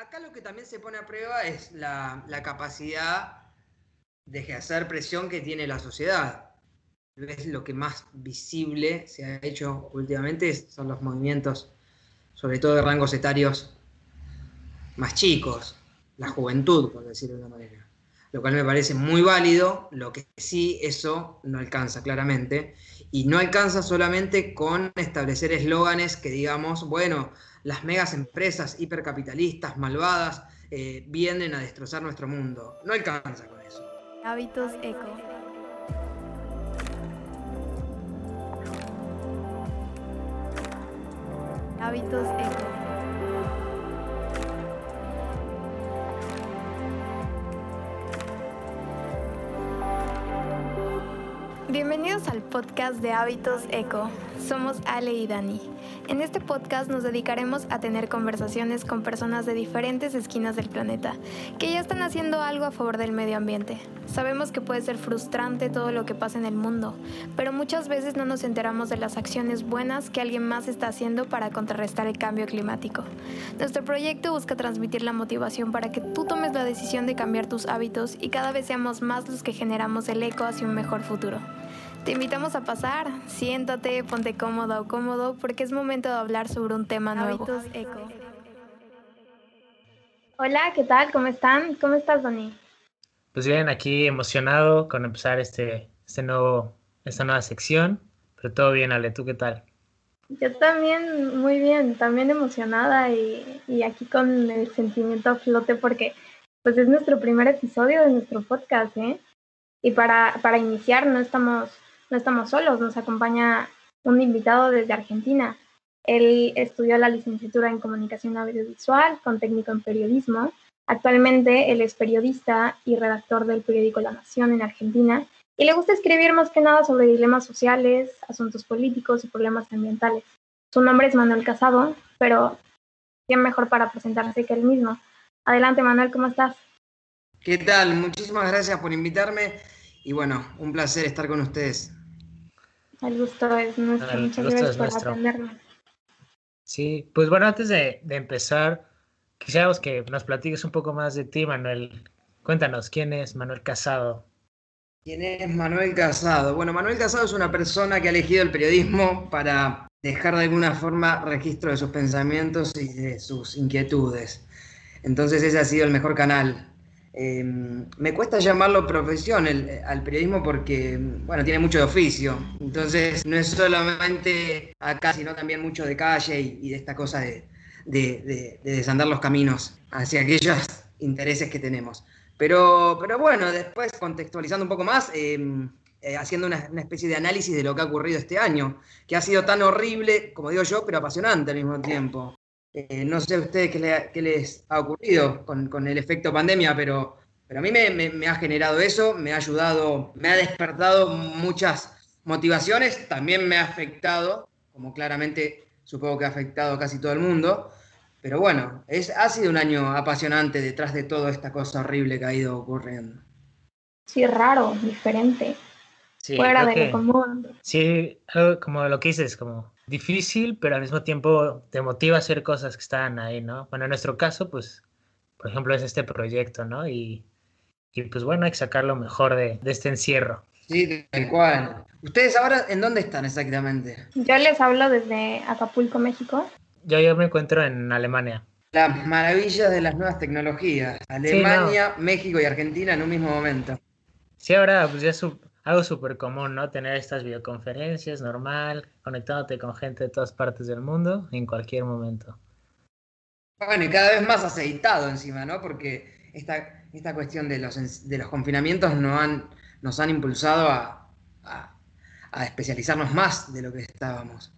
acá lo que también se pone a prueba es la, capacidad de ejercer presión que tiene la sociedad. Es lo que más visible se ha hecho últimamente son los movimientos, sobre todo de rangos etarios más chicos, la juventud, por decirlo de una manera. Lo cual me parece muy válido, lo que sí eso no alcanza claramente. Y no alcanza solamente con establecer eslóganes que digamos, bueno, las megas empresas hipercapitalistas, malvadas, eh, vienen a destrozar nuestro mundo. No alcanza con eso. Hábitos eco. Hábitos eco. Bienvenidos al podcast de Hábitos Eco. Somos Ale y Dani. En este podcast nos dedicaremos a tener conversaciones con personas de diferentes esquinas del planeta que ya están haciendo algo a favor del medio ambiente. Sabemos que puede ser frustrante todo lo que pasa en el mundo, pero muchas veces no nos enteramos de las acciones buenas que alguien más está haciendo para contrarrestar el cambio climático. Nuestro proyecto busca transmitir la motivación para que tú tomes la decisión de cambiar tus hábitos y cada vez seamos más los que generamos el eco hacia un mejor futuro. Te invitamos a pasar, siéntate, ponte cómoda o cómodo porque es momento de hablar sobre un tema nuevo. Eco. Hola, ¿qué tal? ¿Cómo están? ¿Cómo estás, Dani? Pues bien, aquí emocionado con empezar este, este nuevo, esta nueva sección, pero todo bien, Ale, ¿tú qué tal? Yo también, muy bien, también emocionada y, y aquí con el sentimiento a flote porque pues es nuestro primer episodio de nuestro podcast, ¿eh? Y para, para iniciar no estamos no estamos solos, nos acompaña un invitado desde Argentina. Él estudió la licenciatura en comunicación audiovisual con técnico en periodismo. Actualmente él es periodista y redactor del periódico La Nación en Argentina y le gusta escribir más que nada sobre dilemas sociales, asuntos políticos y problemas ambientales. Su nombre es Manuel Casado, pero ¿quién mejor para presentarse que él mismo? Adelante Manuel, ¿cómo estás? ¿Qué tal? Muchísimas gracias por invitarme y bueno, un placer estar con ustedes. El gusto es nuestro. Muchas gracias por atendernos. Sí, pues bueno, antes de, empezar, quisiéramos que nos platiques un poco más de ti, Manuel. Cuéntanos, ¿quién es Manuel Casado? ¿Quién es Manuel Casado? Bueno, Manuel Casado es una persona que ha elegido el periodismo para dejar de alguna forma registro de sus pensamientos y de sus inquietudes. Entonces ese ha sido el mejor canal Em, me cuesta llamarlo profesión al periodismo porque, bueno, tiene mucho de oficio. Entonces, no es solamente acá, sino también mucho de calle y, de esta cosa de, desandar los caminos hacia aquellos intereses que tenemos. Pero, pero bueno, después contextualizando un poco más, em, eh, haciendo una, especie de análisis de lo que ha ocurrido este año, que ha sido tan horrible, como digo yo, pero apasionante al mismo tiempo. Eh, no sé a ustedes qué, les ha ocurrido con, el efecto pandemia, pero, a mí me, ha generado eso, me ha ayudado, me ha despertado muchas motivaciones, también me ha afectado, como claramente supongo que ha afectado a casi todo el mundo. Pero bueno, ha sido un año apasionante detrás de toda esta cosa horrible que ha ido ocurriendo. Sí, raro, diferente. Fuera de lo común. Sí, como lo que dices, como difícil, pero al mismo tiempo te motiva a hacer cosas que están ahí, ¿no? Bueno, en nuestro caso, pues, por ejemplo, es este proyecto, ¿no? Y, y pues bueno, hay que sacar lo mejor de, de este encierro. Sí, tal cual. ¿Ustedes ahora en dónde están exactamente? Yo les hablo desde Acapulco, México. Yo, yo me encuentro en Alemania. Las maravillas de las nuevas tecnologías. Alemania, México y Argentina en un mismo momento. Sí, ahora pues ya es algo súper común, ¿no? Tener estas videoconferencias normal, conectándote con gente de todas partes del mundo en cualquier momento. Bueno, y cada vez más aceitado encima, ¿no? Porque esta, esta cuestión de los, de los confinamientos nos han, nos han impulsado a, a, especializarnos más de lo que estábamos.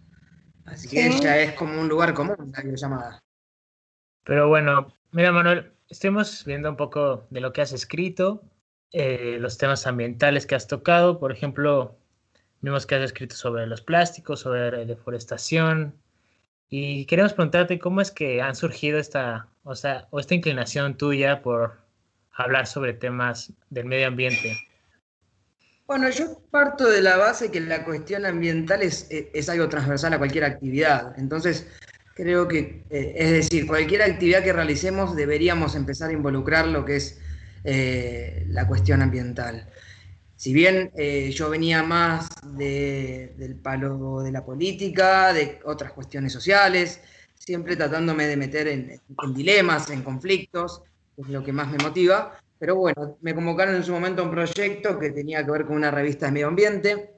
Así que ya es como un lugar común la llamada. Pero bueno, mira Manuel, estemos viendo un poco de lo que has escrito, eh, los temas ambientales que has tocado. Por ejemplo, vimos que has escrito sobre los plásticos, sobre deforestación. Y queremos preguntarte cómo es que han surgido esta, o sea, o esta inclinación tuya por hablar sobre temas del medio ambiente. Bueno, yo parto de la base que la cuestión ambiental es, es algo transversal a cualquier actividad. Entonces, Creo que, eh, es decir, cualquier actividad que realicemos deberíamos empezar a involucrar lo que es eh, la cuestión ambiental. Si bien eh, yo venía más del palo de la política, de otras cuestiones sociales, siempre tratándome de meter en, dilemas, en conflictos, es lo que más me motiva. Pero bueno, me convocaron en su momento a un proyecto que tenía que ver con una revista de medio ambiente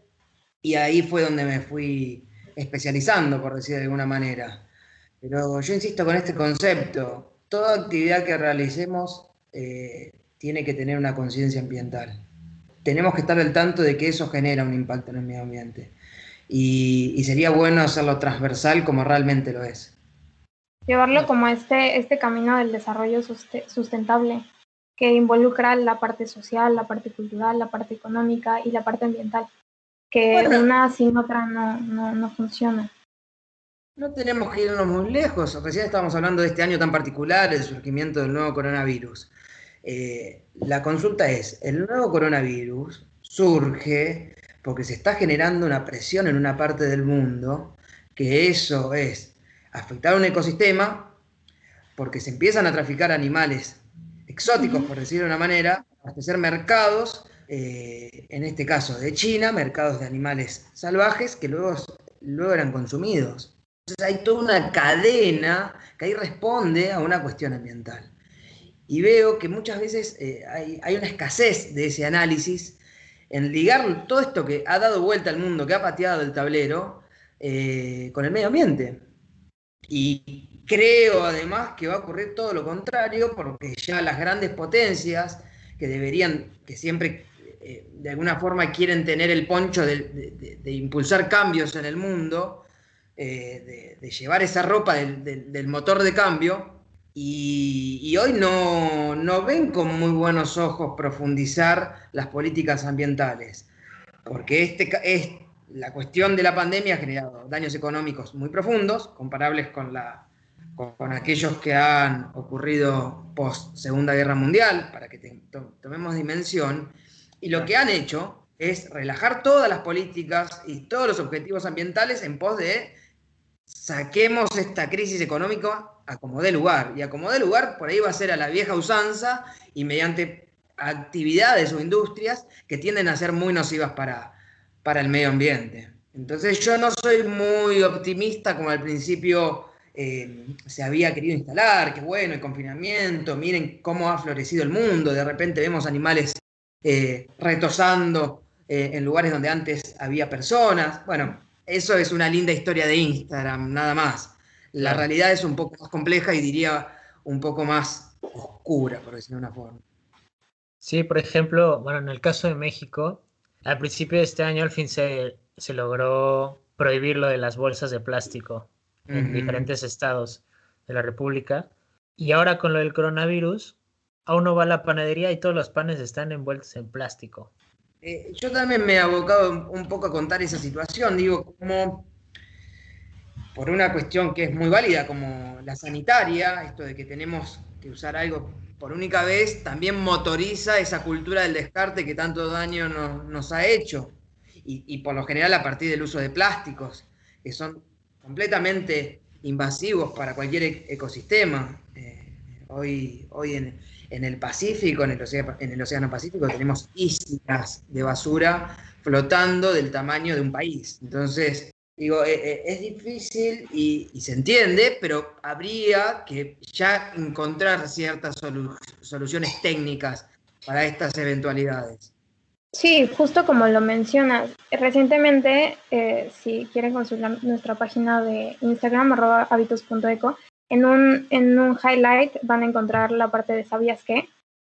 y ahí fue donde me fui especializando, por decir de alguna manera. Pero yo insisto con este concepto, toda actividad que realicemos eh, tiene que tener una conciencia ambiental. Tenemos que estar al tanto de que eso genera un impacto en el medio ambiente. Y, sería bueno hacerlo transversal como realmente lo es. Llevarlo como este, este camino del desarrollo sustentable que involucra la parte social, la parte cultural, la parte económica y la parte ambiental, que una sin otra no, no, funciona. No tenemos que irnos muy lejos. Recién estábamos hablando de este año tan particular, el surgimiento del nuevo coronavirus. Eh, la consulta es, ¿el nuevo coronavirus surge porque se está generando una presión en una parte del mundo, que eso es afectar un ecosistema, porque se empiezan a traficar animales exóticos, por decirlo de una manera, abastecer mercados, eh, en este caso de China, mercados de animales salvajes que luego, luego eran consumidos. Entonces hay toda una cadena que ahí responde a una cuestión ambiental. Y veo que muchas veces eh, hay, una escasez de ese análisis en ligar todo esto que ha dado vuelta al mundo, que ha pateado el tablero, eh, con el medio ambiente. Y Creo además que va a ocurrir todo lo contrario, porque ya las grandes potencias que deberían, que siempre eh, de alguna forma quieren tener el poncho de, impulsar cambios en el mundo, de, llevar esa ropa del, motor de cambio, y, hoy no, no, ven con muy buenos ojos profundizar las políticas ambientales, porque este, es, la cuestión de la pandemia ha generado daños económicos muy profundos, comparables con la con, aquellos que han ocurrido post Segunda Guerra Mundial, para que tomemos dimensión, y lo que han hecho es relajar todas las políticas y todos los objetivos ambientales en pos de saquemos esta crisis económica a como dé lugar. Y a como dé lugar, por ahí va a ser a la vieja usanza y mediante actividades o industrias que tienden a ser muy nocivas para, para el medio ambiente. Entonces yo no soy muy optimista como al principio eh, se había querido instalar, que bueno, el confinamiento, miren cómo ha florecido el mundo, de repente vemos animales eh, retosando eh, en lugares donde antes había personas. Bueno, eso es una linda historia de Instagram, nada más. La realidad es un poco más compleja y diría un poco más oscura, por decirlo de una forma. Sí, por ejemplo, bueno, en el caso de México, al principio de este año al fin se, se logró prohibir lo de las bolsas de plástico en diferentes estados de la República. Y ahora con lo del coronavirus, a uno va a la panadería y todos los panes están envueltos en plástico. Eh, yo también me he abocado un poco a contar esa situación, digo, como por una cuestión que es muy válida, como la sanitaria, esto de que tenemos que usar algo por única vez, también motoriza esa cultura del descarte que tanto daño nos ha hecho. Y, por lo general a partir del uso de plásticos, que son completamente invasivos para cualquier e-, ecosistema. Eh, hoy hoy en, el Pacífico, en el, océano, en el Océano Pacífico, tenemos islas de basura flotando del tamaño de un país. Entonces, digo, eh, eh, es difícil y, se entiende, pero habría que ya encontrar ciertas soluciones técnicas para estas eventualidades. Sí, justo como lo mencionas. Recientemente, eh, si quieren consultar nuestra página de Instagram, arroba habitos.eco, en un, en un highlight van a encontrar la parte de sabías qué.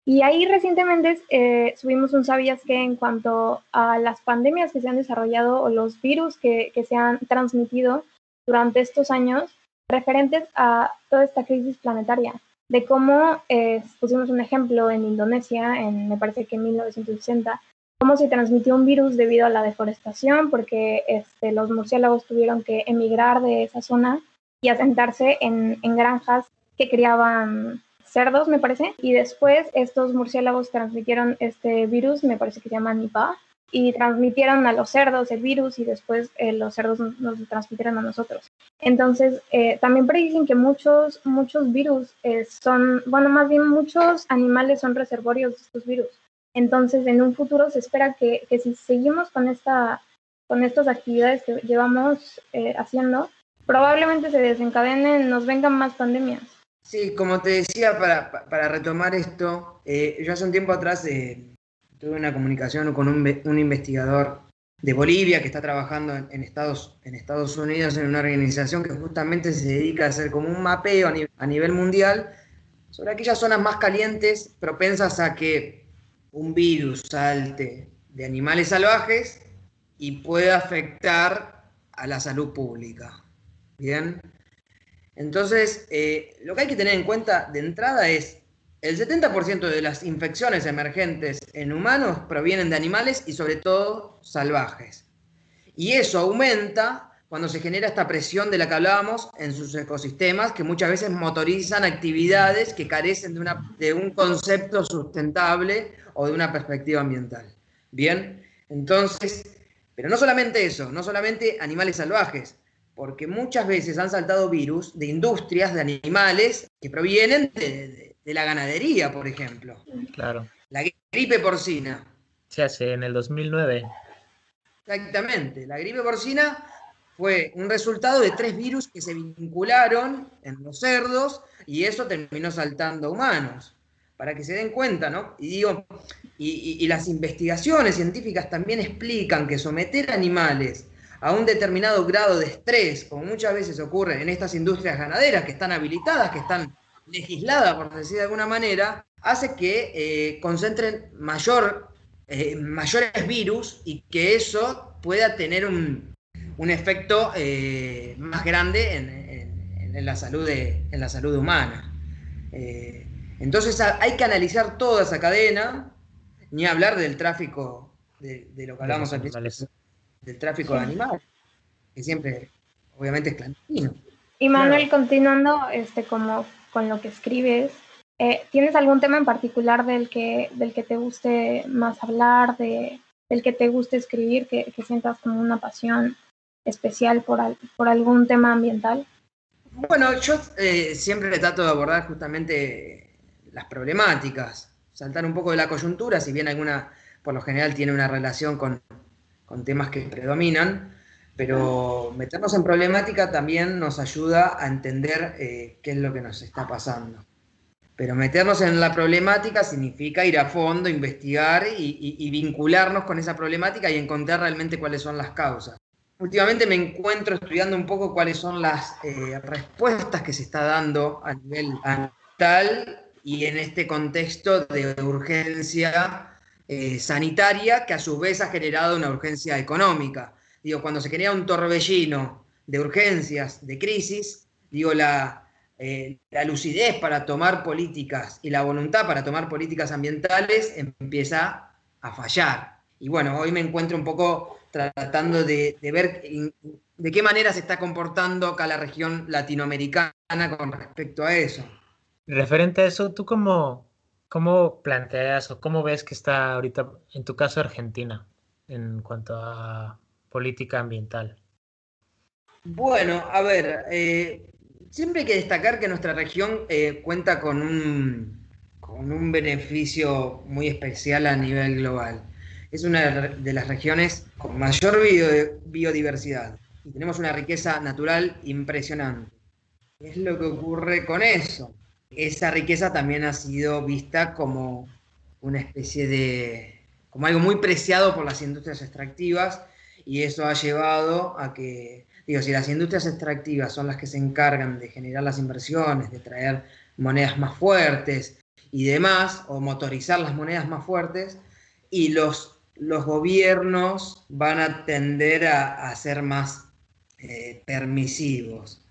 Y ahí recientemente eh, subimos un sabías qué en cuanto a las pandemias que se han desarrollado o los virus que, que se han transmitido durante estos años referentes a toda esta crisis planetaria. De cómo eh, pusimos un ejemplo en Indonesia, en me parece que en 1960, cómo se transmitió un virus debido a la deforestación, porque este, los murciélagos tuvieron que emigrar de esa zona y asentarse en, en granjas que criaban cerdos, me parece, y después estos murciélagos transmitieron este virus, me parece que se llama Nipah, y transmitieron a los cerdos el virus y después eh, los cerdos nos, transmitieron a nosotros. Entonces, eh, también predicen que muchos, muchos virus eh, son, bueno, más bien muchos animales son reservorios de estos virus. Entonces, en un futuro se espera que, que si seguimos con, esta, con estas actividades que llevamos haciendo, probablemente se desencadenen, nos vengan más pandemias. Sí, como te decía, para, para retomar esto, yo hace un tiempo atrás tuve una comunicación con un, investigador de Bolivia que está trabajando en, Estados, en Estados Unidos en una organización que justamente se dedica a hacer como un mapeo a nivel, mundial sobre aquellas zonas más calientes propensas a que un virus salte de animales salvajes y pueda afectar a la salud pública. Bien. Entonces, eh, lo que hay que tener en cuenta de entrada es el 70% de las infecciones emergentes en humanos provienen de animales y sobre todo salvajes. Y eso aumenta cuando se genera esta presión de la que hablábamos en sus ecosistemas, que muchas veces motorizan actividades que carecen de, un concepto sustentable o de una perspectiva ambiental. Bien, entonces, pero no solamente eso, no solamente animales salvajes, porque muchas veces han saltado virus de industrias de animales que provienen de de la ganadería, por ejemplo. Claro. La gripe porcina. Se hace en el 2009. Exactamente. La gripe porcina fue un resultado de tres virus que se vincularon en los cerdos y eso terminó saltando a humanos. Para que se den cuenta, ¿no? Y digo, y, y las investigaciones científicas también explican que someter animales a un determinado grado de estrés, como muchas veces ocurre en estas industrias ganaderas que están habilitadas, que están legislada, por decir de alguna manera, hace que eh, concentren mayor, eh, mayores virus y que eso pueda tener un, efecto eh, más grande en, la salud de, en la salud humana. entonces hay que analizar toda esa cadena, ni hablar del tráfico, de, lo que hablamos al del tráfico de animales, que siempre, obviamente, es clandestino. Y Manuel, continuando, este, como con lo que escribes. Eh, ¿Tienes algún tema en particular del que, del que te guste más hablar, de, del que te guste escribir, que, sientas como una pasión especial por, por algún tema ambiental? Bueno, yo eh, siempre trato de abordar justamente las problemáticas, saltar un poco de la coyuntura, si bien alguna, por lo general, tiene una relación con, con temas que predominan, pero meternos en problemática también nos ayuda a entender eh, qué es lo que nos está pasando. Pero meternos en la problemática significa ir a fondo, investigar y, vincularnos con esa problemática y encontrar realmente cuáles son las causas. Últimamente me encuentro estudiando un poco cuáles son las eh, respuestas que se está dando a nivel ambiental y en este contexto de urgencia eh, sanitaria que a su vez ha generado una urgencia económica digo, cuando se genera un torbellino de urgencias, de crisis, digo, la, eh, la lucidez para tomar políticas y la voluntad para tomar políticas ambientales empieza a fallar. Y bueno, hoy me encuentro un poco tratando de, ver de qué manera se está comportando acá la región latinoamericana con respecto a eso. Referente a eso, ¿tú cómo, cómo planteas o cómo ves que está ahorita, en tu caso, Argentina, en cuanto a política ambiental? Bueno, a ver, eh, siempre hay que destacar que nuestra región eh, cuenta con un, con un beneficio muy especial a nivel global. Es una de las regiones con mayor biodiversidad y tenemos una riqueza natural impresionante. ¿Qué es lo que ocurre con eso? Esa riqueza también ha sido vista como una especie de, como algo muy preciado por las industrias extractivas y eso ha llevado a que, digo, si las industrias extractivas son las que se encargan de generar las inversiones, de traer monedas más fuertes y demás, o motorizar las monedas más fuertes, y los, los gobiernos van a tender a, ser más eh, permisivos.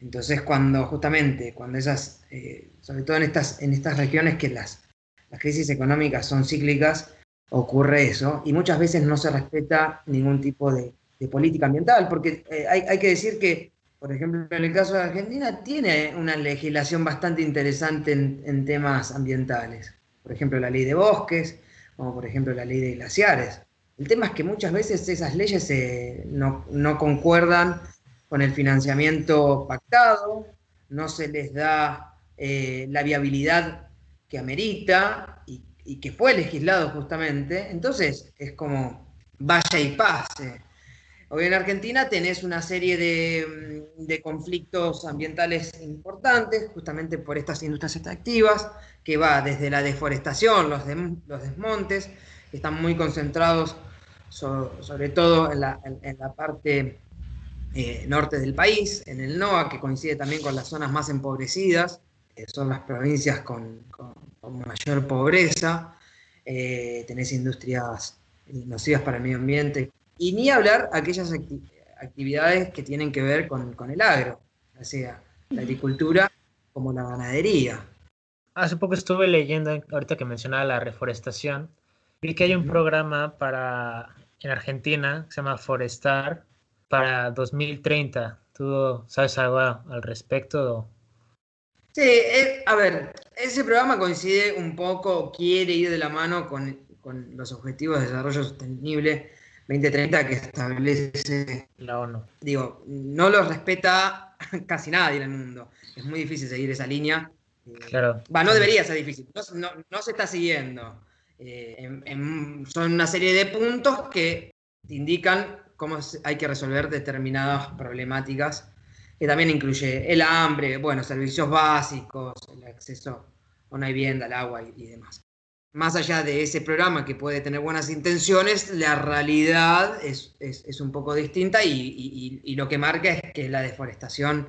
Entonces, cuando justamente, cuando esas, eh, sobre todo en estas, en estas regiones que las, las crisis económicas son cíclicas, ocurre eso y muchas veces no se respeta ningún tipo de, política ambiental, porque eh, hay, que decir que, por ejemplo, en el caso de Argentina tiene una legislación bastante interesante en, temas ambientales. Por ejemplo, la ley de bosques, como por ejemplo la ley de glaciares. El tema es que muchas veces esas leyes no, concuerdan con el financiamiento pactado, no se les da eh, la viabilidad que amerita y, que fue legislado justamente. Entonces es como vaya y pase. Hoy en Argentina tenés una serie de, conflictos ambientales importantes, justamente por estas industrias extractivas, que va desde la deforestación, los, los desmontes, que están muy concentrados sobre todo en la, parte eh, norte del país, en el NOA, que coincide también con las zonas más empobrecidas, que son las provincias con, mayor pobreza, eh, tenés industrias nocivas para el medio ambiente, y ni hablar aquellas actividades que tienen que ver con, con el agro, o sea, la agricultura como la ganadería. Hace poco estuve leyendo, ahorita que mencionaba la reforestación, vi que hay un programa para en Argentina se llama Forestar para 2030. ¿Tú sabes algo al respecto? Sí, eh, a ver, ese programa coincide un poco, quiere ir de la mano con, con los Objetivos de Desarrollo Sostenible 2030 que establece la ONU. Digo, no los respeta casi nadie en el mundo. Es muy difícil seguir esa línea. Claro. Va, no debería ser difícil. No, no se está siguiendo. Eh, son una serie de puntos que indican cómo hay que resolver determinadas problemáticas, que también incluye el hambre, bueno, servicios básicos, el acceso a una vivienda, al agua y, demás. Más allá de ese programa que puede tener buenas intenciones, la realidad es, un poco distinta y, lo que marca es que la deforestación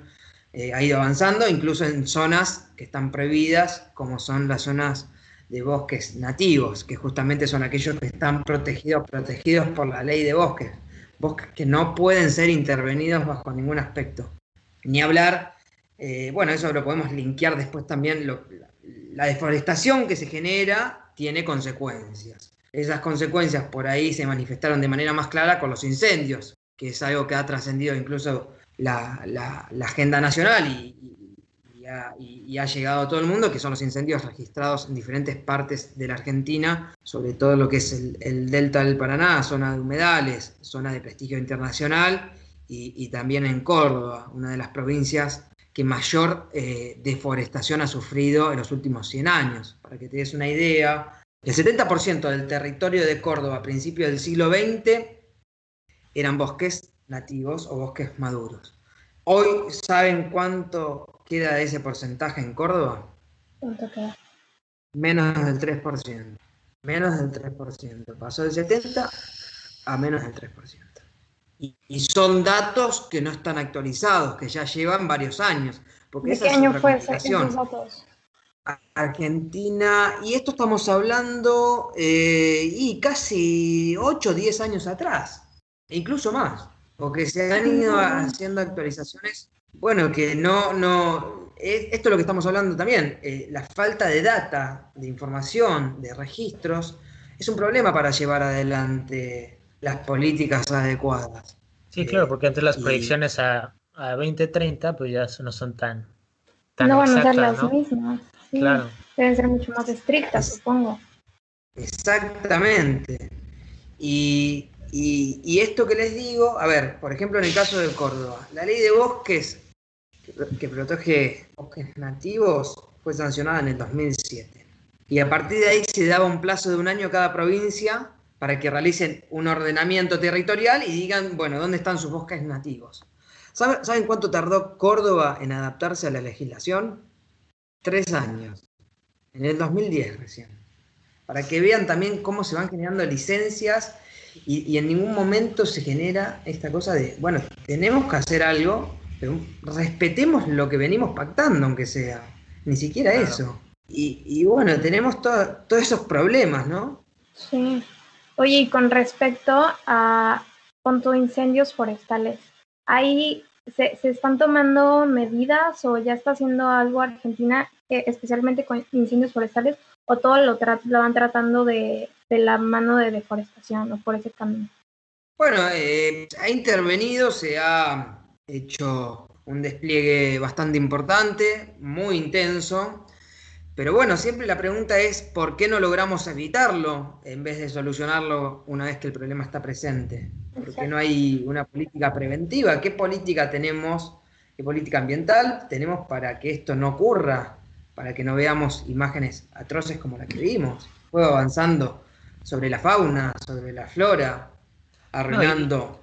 eh, ha ido avanzando, incluso en zonas que están prohibidas, como son las zonas de bosques nativos, que justamente son aquellos que están protegidos, protegidos por la ley de bosques, bosques que no pueden ser intervenidos bajo ningún aspecto. Ni hablar, eh, bueno, eso lo podemos linkear después también, la, deforestación que se genera tiene consecuencias. Esas consecuencias por ahí se manifestaron de manera más clara con los incendios, que es algo que ha trascendido incluso la, agenda nacional y, ha llegado a todo el mundo, que son los incendios registrados en diferentes partes de la Argentina, sobre todo lo que es el, delta del Paraná, zona de humedales, zona de prestigio internacional, y, también en Córdoba, una de las provincias que mayor eh, deforestación ha sufrido en los últimos 100 años. Para que te des una idea, el 70% del territorio de Córdoba a principios del siglo XX eran bosques nativos o bosques maduros. Hoy, ¿saben cuánto queda de ese porcentaje en Córdoba? ¿Cuánto queda? Menos del 3%. Menos del 3%. Pasó del 70 a menos del 3%. Y, son datos que no están actualizados, que ya llevan varios años. Porque ¿De qué año fue esos datos? Argentina, y esto estamos hablando, eh, y casi 8 o 10 años atrás, e incluso más, porque se han ido haciendo actualizaciones bueno, que no, no, esto es lo que estamos hablando también, eh, la falta de data, de información, de registros, es un problema para llevar adelante las políticas adecuadas. Sí, claro, porque antes las proyecciones a, a 2030 pues ya no son tan, tan No van a ser las mismas. Claro. Deben ser mucho más estrictas, supongo. Exactamente. Y, y, esto que les digo, a ver, por ejemplo, en el caso de Córdoba, la ley de bosques que, protege bosques nativos fue sancionada en el 2007. Y a partir de ahí se daba un plazo de un año a cada provincia para que realicen un ordenamiento territorial y digan, bueno, ¿dónde están sus bosques nativos? ¿Saben cuánto tardó Córdoba en adaptarse a la legislación? Tres años. En el 2010 recién. Para que vean también cómo se van generando licencias y, en ningún momento se genera esta cosa de, bueno, tenemos que hacer algo, pero respetemos lo que venimos pactando, aunque sea. Ni siquiera eso. Y, bueno, tenemos todos esos problemas, ¿no? Sí. Oye, y con respecto a punto incendios forestales, ¿ahí se, se, están tomando medidas o ya está haciendo algo Argentina, eh, especialmente con incendios forestales, o todo lo, lo van tratando de, de, la mano de deforestación o por ese camino? Bueno, eh, ha intervenido, se ha hecho un despliegue bastante importante, muy intenso, Pero bueno, siempre la pregunta es, ¿por qué no logramos evitarlo en vez de solucionarlo una vez que el problema está presente? ¿Por qué no hay una política preventiva? ¿Qué política tenemos, qué política ambiental tenemos para que esto no ocurra? Para que no veamos imágenes atroces como la que vimos. Fue avanzando sobre la fauna, sobre la flora, arruinando.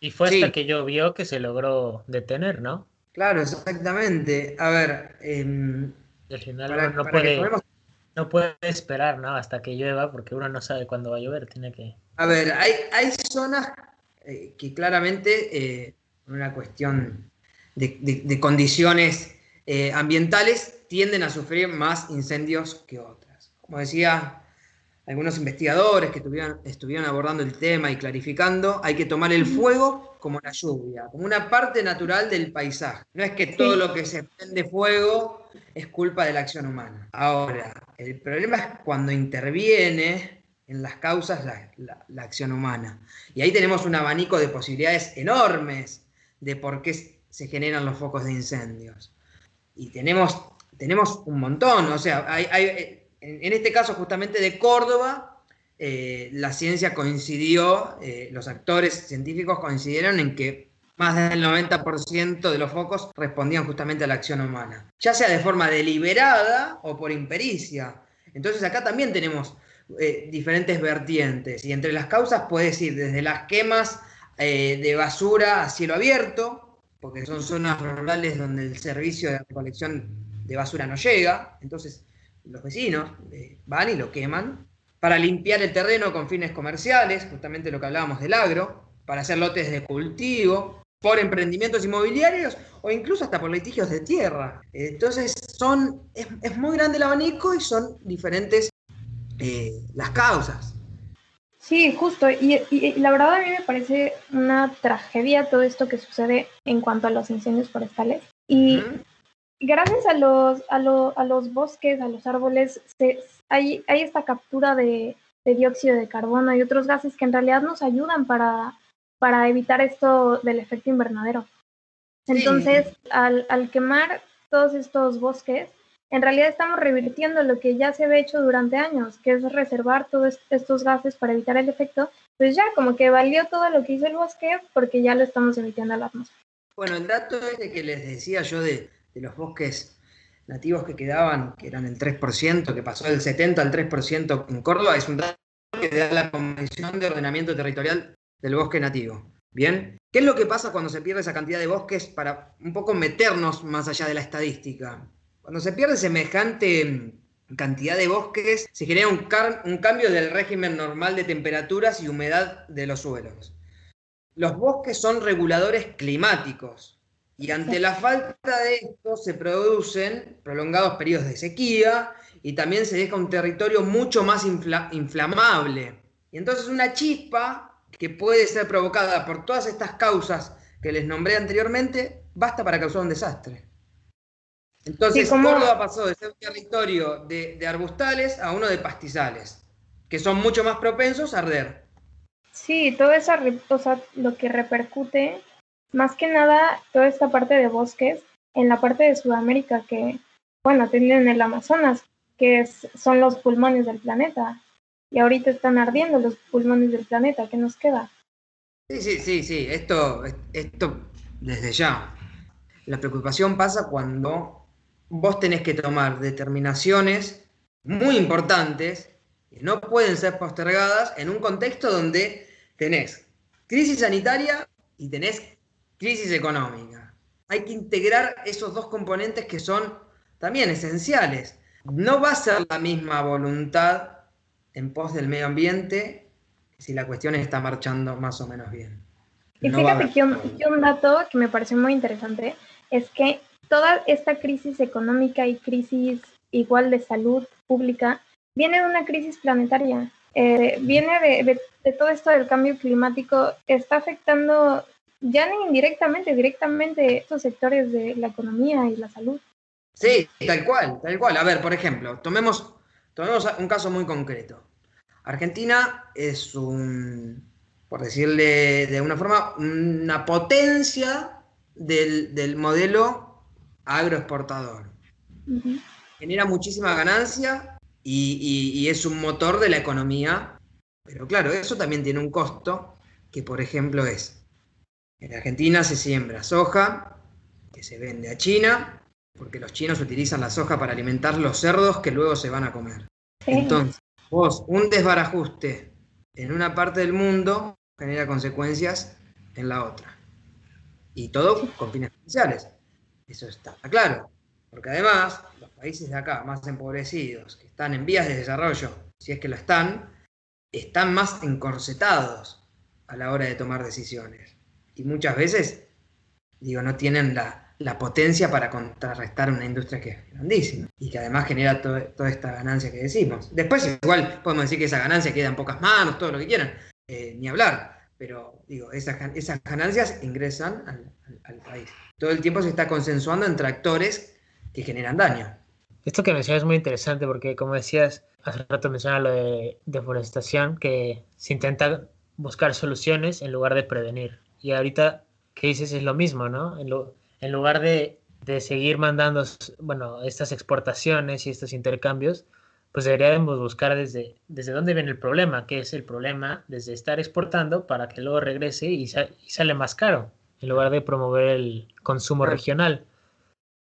y, fue hasta que llovió que se logró detener, ¿no? Claro, exactamente. A ver, al final no, puede, no puede esperar ¿no? hasta que llueva porque uno no sabe cuándo va a llover, tiene que... A ver, hay, hay zonas eh, que claramente, eh, una cuestión de, condiciones eh, ambientales, tienden a sufrir más incendios que otras. Como decía algunos investigadores que estuvieron abordando el tema y clarificando, hay que tomar el fuego como la lluvia, como una parte natural del paisaje. No es que todo lo que se prende fuego es culpa de la acción humana. Ahora, el problema es cuando interviene en las causas la, acción humana. Y ahí tenemos un abanico de posibilidades enormes de por qué se generan los focos de incendios. Y tenemos, tenemos un montón, o sea, hay en, este caso justamente de Córdoba, eh, la ciencia coincidió, eh, los actores científicos coincidieron en que más del 90% de los focos respondían justamente a la acción humana, ya sea de forma deliberada o por impericia. Entonces acá también tenemos eh, diferentes vertientes y entre las causas puedes ir desde las quemas de basura a cielo abierto, porque son zonas rurales donde el servicio de recolección de basura no llega, entonces los vecinos van y lo queman para limpiar el terreno con fines comerciales, justamente lo que hablábamos del agro, para hacer lotes de cultivo, por emprendimientos inmobiliarios o incluso hasta por litigios de tierra. Entonces son, es, muy grande el abanico y son diferentes eh, las causas. Sí, justo. Y, la verdad a mí me parece una tragedia todo esto que sucede en cuanto a los incendios forestales. Y gracias a los, a, los bosques, a los árboles, hay, esta captura de, dióxido de carbono y otros gases que en realidad nos ayudan para, para evitar esto del efecto invernadero. Entonces, al, quemar todos estos bosques, en realidad estamos revirtiendo lo que ya se había hecho durante años, que es reservar todos estos gases para evitar el efecto, pues ya como que valió todo lo que hizo el bosque porque ya lo estamos emitiendo a la atmósfera. Bueno, el dato es de que les decía yo de, de los bosques nativos que quedaban, que eran el 3%, que pasó del 70 al 3% en Córdoba, es un dato que da la Convención de Ordenamiento Territorial del Bosque Nativo. Bien, ¿qué es lo que pasa cuando se pierde esa cantidad de bosques para un poco meternos más allá de la estadística? Cuando se pierde semejante cantidad de bosques, se genera un cambio del régimen normal de temperaturas y humedad de los suelos. Los bosques son reguladores climáticos, y ante la falta de esto se producen prolongados periodos de sequía y también se deja un territorio mucho más inflamable. Y entonces una chispa que puede ser provocada por todas estas causas que les nombré anteriormente, basta para causar un desastre. Entonces Córdoba pasó de ser un territorio de, arbustales a uno de pastizales, que son mucho más propensos a arder. Sí, todo eso, o lo que repercute más que nada toda esta parte de bosques en la parte de Sudamérica que, bueno, tienen el Amazonas, que son los pulmones del planeta. Y ahorita están ardiendo los pulmones del planeta. ¿Qué nos queda? Sí, sí, sí, sí. Esto, esto desde ya. La preocupación pasa cuando vos tenés que tomar determinaciones muy importantes que no pueden ser postergadas en un contexto donde tenés crisis sanitaria y tenés crisis económica. Hay que integrar esos dos componentes que son también esenciales. No va a ser la misma voluntad en pos del medio ambiente si la cuestión está marchando más o menos bien. Y fíjate que un, dato que me parece muy interesante es que toda esta crisis económica y crisis igual de salud pública viene de una crisis planetaria. Eh, viene de, de, todo esto del cambio climático, está afectando ya ni indirectamente, directamente estos sectores de la economía y la salud. Sí, tal cual, tal cual. A ver, por ejemplo, tomemos, tomemos un caso muy concreto. Argentina es un, por decirle de una forma, una potencia del, modelo agroexportador. genera muchísima ganancia y, es un motor de la economía. Pero claro, eso también tiene un costo, que por ejemplo es, en Argentina se siembra soja, que se vende a China, porque los chinos utilizan la soja para alimentar los cerdos que luego se van a comer. Entonces, vos, un desbarajuste en una parte del mundo genera consecuencias en la otra. Y todo con fines comerciales. Eso está claro. Porque además, los países de acá, más empobrecidos, que están en vías de desarrollo, si es que lo están, están más encorsetados a la hora de tomar decisiones. Y muchas veces, digo, no tienen la, potencia para contrarrestar una industria que es grandísima y que además genera toda esta ganancia que decimos. Después, igual podemos decir que esa ganancia queda en pocas manos, todo lo que quieran, eh, ni hablar. Pero digo, esas, esas ganancias ingresan al, país. Todo el tiempo se está consensuando entre actores que generan daño. Esto que mencionas es muy interesante porque, como decías, hace rato mencionaba lo de deforestación, que se intenta buscar soluciones en lugar de prevenir. Y ahorita que dices es lo mismo, ¿no? En, en lugar de, de, seguir mandando, bueno, estas exportaciones y estos intercambios, pues deberíamos buscar desde, desde dónde viene el problema, que es el problema desde estar exportando para que luego regrese y, sale más caro, en lugar de promover el consumo regional.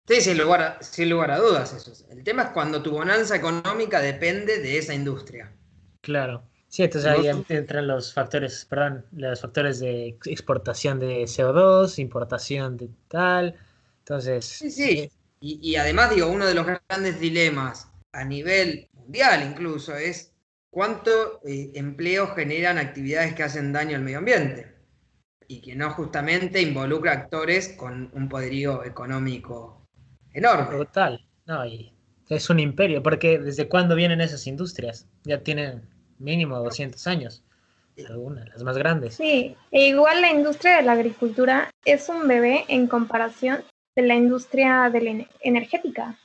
Sí, sin lugar, a, sin lugar a dudas eso. El tema es cuando tu bonanza económica depende de esa industria. Claro. Sí, entonces ahí entran los factores, perdón, los factores de exportación de CO2, importación de tal. Entonces. Sí, sí. Y, y además, digo, uno de los grandes dilemas a nivel mundial incluso es cuánto eh, empleo generan actividades que hacen daño al medio ambiente y que no justamente involucra actores con un poderío económico enorme. Total, no, y es un imperio, porque ¿desde cuándo vienen esas industrias? Ya tienen mínimo 200 años, algunas, las más grandes. Sí, e igual la industria de la agricultura es un bebé en comparación de la industria de la energética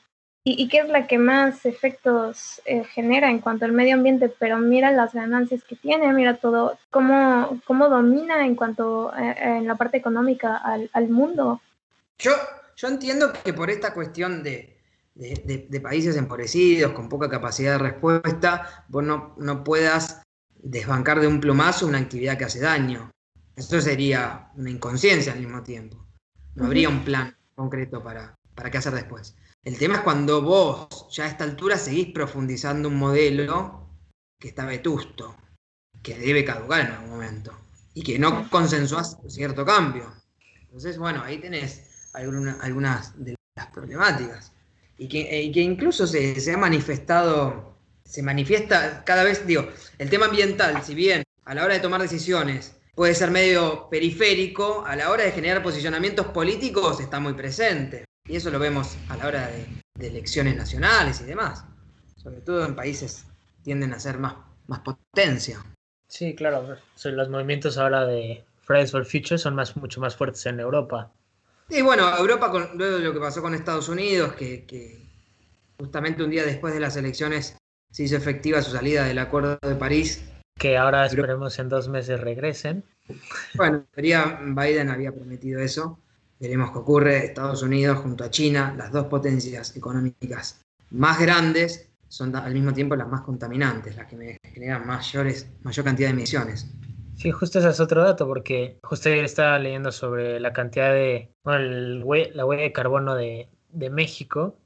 y, qué es la que más efectos eh, genera en cuanto al medio ambiente, pero mira las ganancias que tiene, mira todo, cómo, cómo domina en cuanto eh, en la parte económica al, al, mundo. Yo, yo entiendo que por esta cuestión de, de, de, países empobrecidos, con poca capacidad de respuesta, vos no, no puedas desbancar de un plumazo una actividad que hace daño. Eso sería una inconsciencia al mismo tiempo. No habría un plan concreto para, para qué hacer después. El tema es cuando vos ya a esta altura seguís profundizando un modelo que está vetusto, que debe caducar en algún momento y que no consensuás cierto cambio. Entonces, bueno, ahí tenés algunas de las problemáticas y que, eh, incluso se, ha manifestado, se manifiesta cada vez, digo, el tema ambiental, si bien a la hora de tomar decisiones puede ser medio periférico, a la hora de generar posicionamientos políticos está muy presente. Y eso lo vemos a la hora de, elecciones nacionales y demás. Sobre todo en países tienden a ser más, más potencia. Sí, claro. Los movimientos ahora de Fridays for Future son más, mucho más fuertes en Europa. Y bueno, Europa, con, luego de lo que pasó con Estados Unidos, que, justamente un día después de las elecciones se hizo efectiva su salida del Acuerdo de París. Que ahora esperemos en dos meses regresen. Bueno, Biden había prometido eso. Veremos qué ocurre. Estados Unidos junto a China, las dos potencias económicas más grandes, son al mismo tiempo las más contaminantes, las que generan mayores, mayor cantidad de emisiones. Sí, justo ese es otro dato, porque justo ayer estaba leyendo sobre la cantidad de, bueno, la huella de carbono de, México.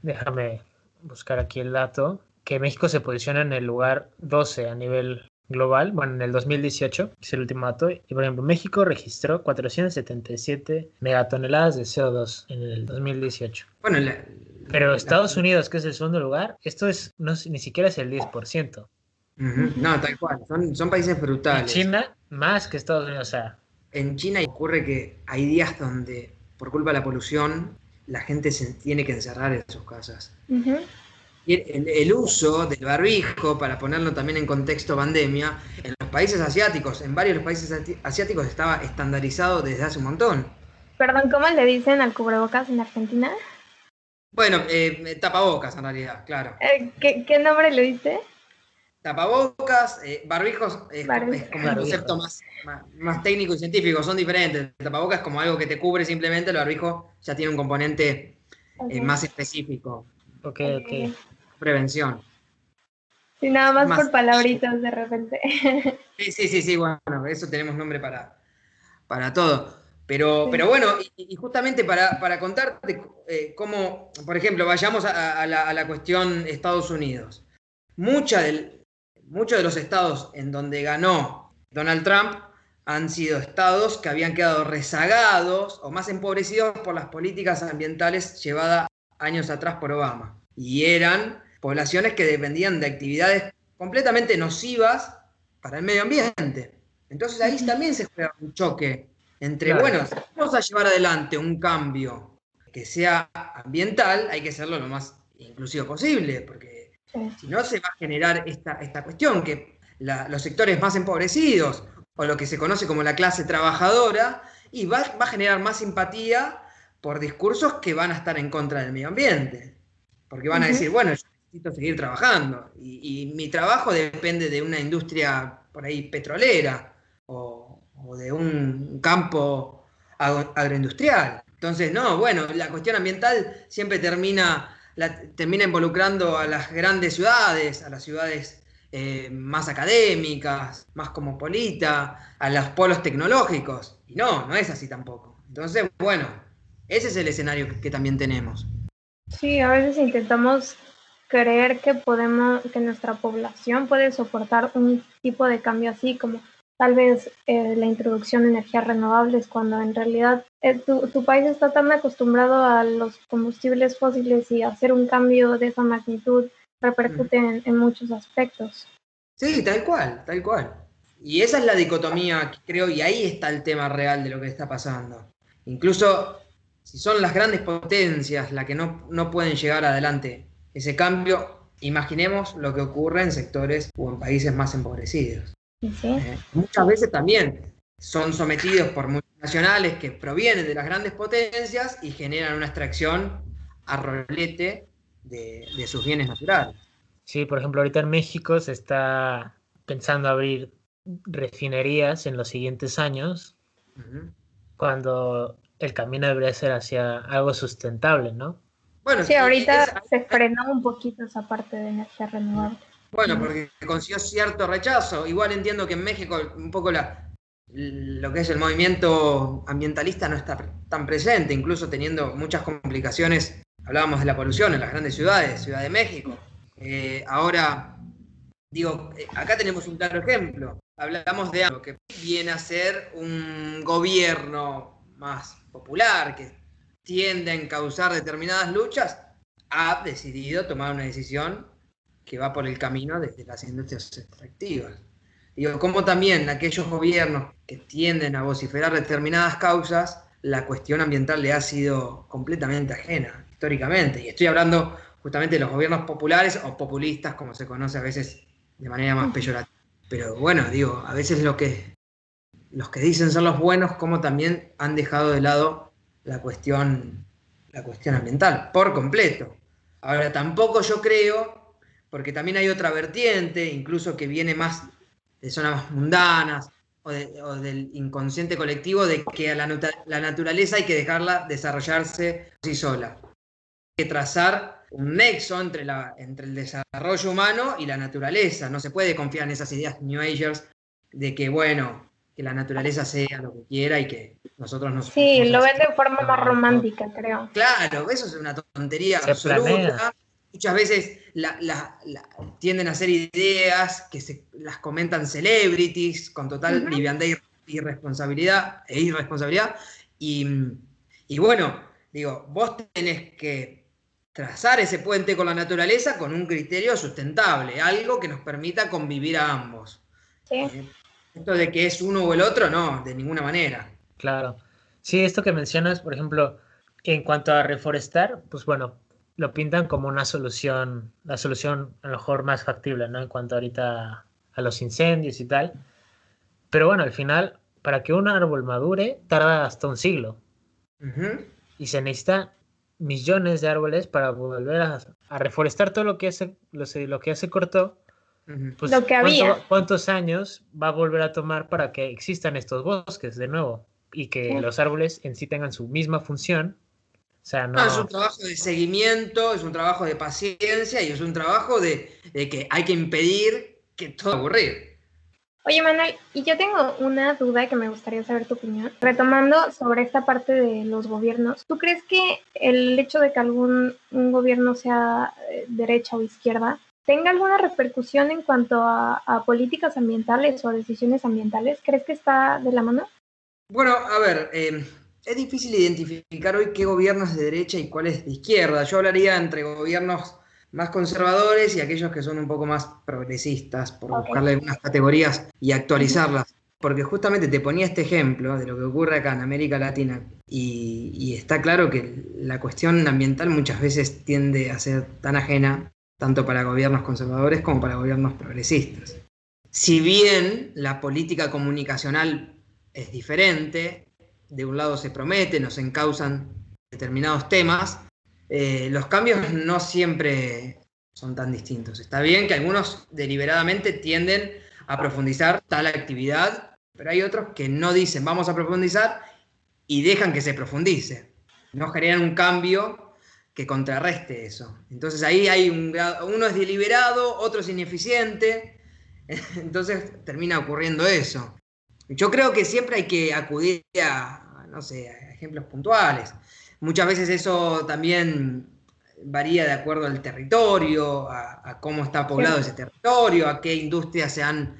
Déjame buscar aquí el dato, que México se posiciona en el lugar 12 a nivel global, bueno, en el 2018, es el último dato, y por ejemplo, México registró 477 megatoneladas de CO2 en el 2018. Bueno, pero Estados Unidos, que es el segundo lugar, esto es no, ni siquiera es el 10%. No, tal cual, son, países brutales. En China, más que Estados Unidos, o sea. En China ocurre que hay días donde, por culpa de la polución, la gente se tiene que encerrar en sus casas el, uso del barbijo, para ponerlo también en contexto pandemia, en los países asiáticos, en varios países asiáticos estaba estandarizado desde hace un montón. Perdón, ¿cómo le dicen al cubrebocas en Argentina? Bueno, eh, tapabocas en realidad, claro. Eh, ¿qué, nombre le dice? Tapabocas, eh, barbijos es, como un concepto más, más, técnico y científico, son diferentes. El tapabocas es como algo que te cubre simplemente, el barbijo ya tiene un componente más específico Ok, ok. Prevención. Sí, nada más, por palabritas de repente. Sí, sí, sí, sí, bueno, eso tenemos nombre para, para todo. Pero, pero bueno, y, justamente para, para contarte eh, cómo, por ejemplo, vayamos a, la, cuestión Estados Unidos. Mucha del, muchos de los estados en donde ganó Donald Trump han sido estados que habían quedado rezagados o más empobrecidos por las políticas ambientales llevadas años atrás por Obama. Y eran poblaciones que dependían de actividades completamente nocivas para el medio ambiente. Entonces ahí también se juega un choque entre, bueno, si vamos a llevar adelante un cambio que sea ambiental, hay que hacerlo lo más inclusivo posible, porque si no se va a generar esta, esta cuestión, que los sectores más empobrecidos o lo que se conoce como la clase trabajadora, y va, va a generar más simpatía por discursos que van a estar en contra del medio ambiente. Porque van a decir, bueno, yo necesito seguir trabajando y, mi trabajo depende de una industria por ahí petrolera o, de un campo agroindustrial. Entonces, no, bueno, la cuestión ambiental siempre termina, termina involucrando a las grandes ciudades, a las ciudades eh, más académicas, más cosmopolitas, a los polos tecnológicos. Y no, no es así tampoco. Entonces, bueno, ese es el escenario que también tenemos. Sí, a veces intentamos creer que podemos, que nuestra población puede soportar un tipo de cambio así, como tal vez eh, la introducción de energías renovables, cuando en realidad eh, tu, tu, país está tan acostumbrado a los combustibles fósiles y hacer un cambio de esa magnitud repercute en, en, muchos aspectos. Sí, tal cual, tal cual. Y esa es la dicotomía, creo, y ahí está el tema real de lo que está pasando. Incluso si son las grandes potencias las que no, no pueden llegar adelante ese cambio, imaginemos lo que ocurre en sectores o en países más empobrecidos. Eh, muchas veces también son sometidos por multinacionales que provienen de las grandes potencias y generan una extracción a rolete de, sus bienes naturales. Sí, por ejemplo, ahorita en México se está pensando abrir refinerías en los siguientes años, cuando el camino debería ser hacia algo sustentable, ¿no? Bueno, sí, ahorita se frenó un poquito esa parte de energía renovable. Bueno, porque consiguió cierto rechazo. Igual entiendo que en México un poco la, lo que es el movimiento ambientalista no está tan presente, incluso teniendo muchas complicaciones. Hablábamos de la polución en las grandes ciudades, Ciudad de México. Eh, ahora, digo, eh, acá tenemos un claro ejemplo. Hablamos de algo que viene a ser un gobierno más popular, que tiende a encauzar determinadas luchas, ha decidido tomar una decisión que va por el camino desde las industrias extractivas. Digo, como también aquellos gobiernos que tienden a vociferar determinadas causas, la cuestión ambiental le ha sido completamente ajena, históricamente. Y estoy hablando justamente de los gobiernos populares o populistas, como se conoce a veces de manera más peyorativa. Pero bueno, digo, a veces lo que, los que dicen ser los buenos, como también han dejado de lado la cuestión, la cuestión ambiental, por completo. Ahora, tampoco yo creo, porque también hay otra vertiente, incluso que viene más de zonas más mundanas o, del inconsciente colectivo, de que a la, la, naturaleza hay que dejarla desarrollarse por sí sola. Hay que trazar un nexo entre, la, entre el desarrollo humano y la naturaleza. No se puede confiar en esas ideas New Agers de que, bueno, que la naturaleza sea lo que quiera y que nosotros nos... Sí, lo ven de forma más romántica, creo. Claro, eso es una tontería absoluta. Muchas veces tienden a hacer ideas que se las comentan celebrities con total liviandad y irresponsabilidad, e irresponsabilidad. Y, y bueno, digo, vos tenés que trazar ese puente con la naturaleza con un criterio sustentable, algo que nos permita convivir a ambos. Sí. Eh, esto de que es uno o el otro, no, de ninguna manera. Claro. Sí, esto que mencionas, por ejemplo, en cuanto a reforestar, pues bueno, lo pintan como una solución, la solución a lo mejor más factible, ¿no? En cuanto ahorita a los incendios y tal. Pero bueno, al final, para que un árbol madure, tarda hasta un siglo. Y se necesita millones de árboles para volver a, reforestar todo lo que, hace, lo, lo que ya se cortó pues, lo que había. ¿Cuántos años va a volver a tomar para que existan estos bosques de nuevo? Y que los árboles en sí tengan su misma función sea, no... es un trabajo de seguimiento, es un trabajo de paciencia y es un trabajo de, que hay que impedir que todo ocurrir. Oye, Manuel, y yo tengo una duda que me gustaría saber tu opinión. Retomando sobre esta parte de los gobiernos, ¿tú crees que el hecho de que algún un gobierno sea eh, derecha o izquierda tenga alguna repercusión en cuanto a, políticas ambientales o a decisiones ambientales? ¿Crees que está de la mano? Bueno, a ver, eh, es difícil identificar hoy qué gobierno es de derecha y cuál es de izquierda. Yo hablaría entre gobiernos más conservadores y aquellos que son un poco más progresistas, por buscarle algunas categorías y actualizarlas. Porque justamente te ponía este ejemplo de lo que ocurre acá en América Latina y, y está claro que la cuestión ambiental muchas veces tiende a ser tan ajena tanto para gobiernos conservadores como para gobiernos progresistas. Si bien la política comunicacional es diferente, de un lado se promete, nos encausan determinados temas, eh, los cambios no siempre son tan distintos. Está bien que algunos deliberadamente tienden a profundizar tal actividad, pero hay otros que no dicen vamos a profundizar y dejan que se profundice. No generan un cambio que contrarreste eso. Entonces ahí hay un uno es deliberado, otro es ineficiente, entonces termina ocurriendo eso. Yo creo que siempre hay que acudir a, no sé, a ejemplos puntuales. Muchas veces eso también varía de acuerdo al territorio, a, cómo está poblado ese territorio, a qué industrias se han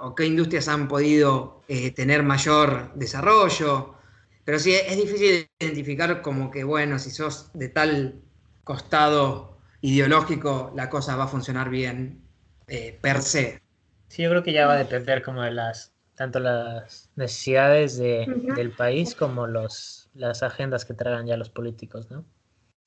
o qué industrias han podido eh, tener mayor desarrollo. Pero sí, es difícil identificar como que, bueno, si sos de tal costado ideológico, la cosa va a funcionar bien eh, per se. Sí, yo creo que ya va a depender como de las tanto las necesidades del país como los, las agendas que traigan ya los políticos, ¿no?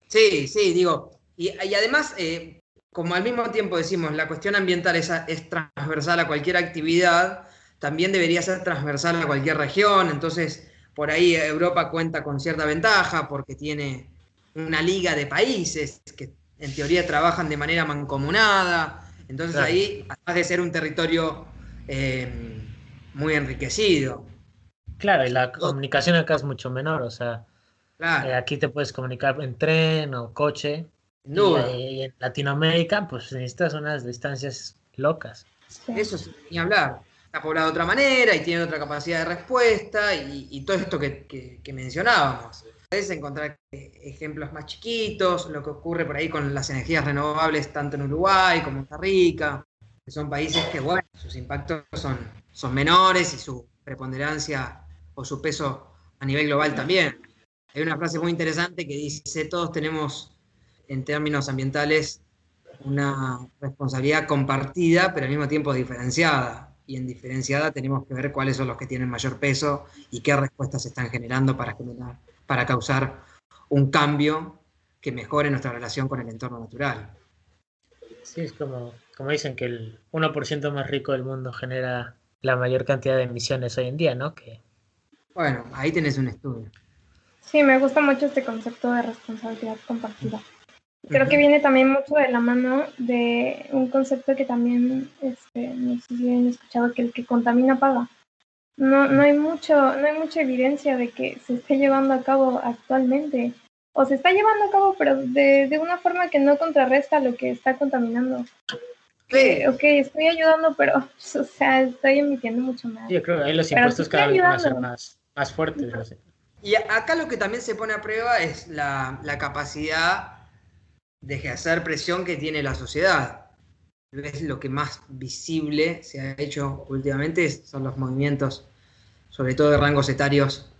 Sí, sí, digo, y, además, eh, como al mismo tiempo decimos, la cuestión ambiental es, es transversal a cualquier actividad, también debería ser transversal a cualquier región, entonces por ahí Europa cuenta con cierta ventaja porque tiene una liga de países que en teoría trabajan de manera mancomunada, entonces ahí, además de ser un territorio... Eh, muy enriquecido. Claro, y la comunicación acá es mucho menor, o sea, eh, aquí te puedes comunicar en tren o coche. No. Y, en Latinoamérica, pues necesitas unas distancias locas. Eso es ni hablar. Está poblado de otra manera y tiene otra capacidad de respuesta y, todo esto que, que, mencionábamos. Puedes encontrar ejemplos más chiquitos, lo que ocurre por ahí con las energías renovables tanto en Uruguay como en Costa Rica, que son países que, bueno, sus impactos son son menores y su preponderancia o su peso a nivel global también. Hay una frase muy interesante que dice, todos tenemos en términos ambientales una responsabilidad compartida, pero al mismo tiempo diferenciada. Y en diferenciada tenemos que ver cuáles son los que tienen mayor peso y qué respuestas se están generando para, generar, para causar un cambio que mejore nuestra relación con el entorno natural. Sí, es como, como dicen que el 1% más rico del mundo genera la mayor cantidad de emisiones hoy en día, ¿no? Que... Bueno, ahí tenés un estudio. Sí, me gusta mucho este concepto de responsabilidad compartida. Creo que viene también mucho de la mano de un concepto que también, este, no sé si han escuchado, que el que contamina paga. No, no, hay mucho, no hay mucha evidencia de que se esté llevando a cabo actualmente. O se está llevando a cabo, pero de, de una forma que no contrarresta lo que está contaminando. Sí. ok, estoy ayudando, pero, o sea, estoy emitiendo mucho más. yo creo que ahí los impuestos cada vez van a ser más, más fuertes. Y acá lo que también se pone a prueba es la, la capacidad de ejercer presión que tiene la sociedad. Es lo que más visible se ha hecho últimamente, son los movimientos, sobre todo de rangos etarios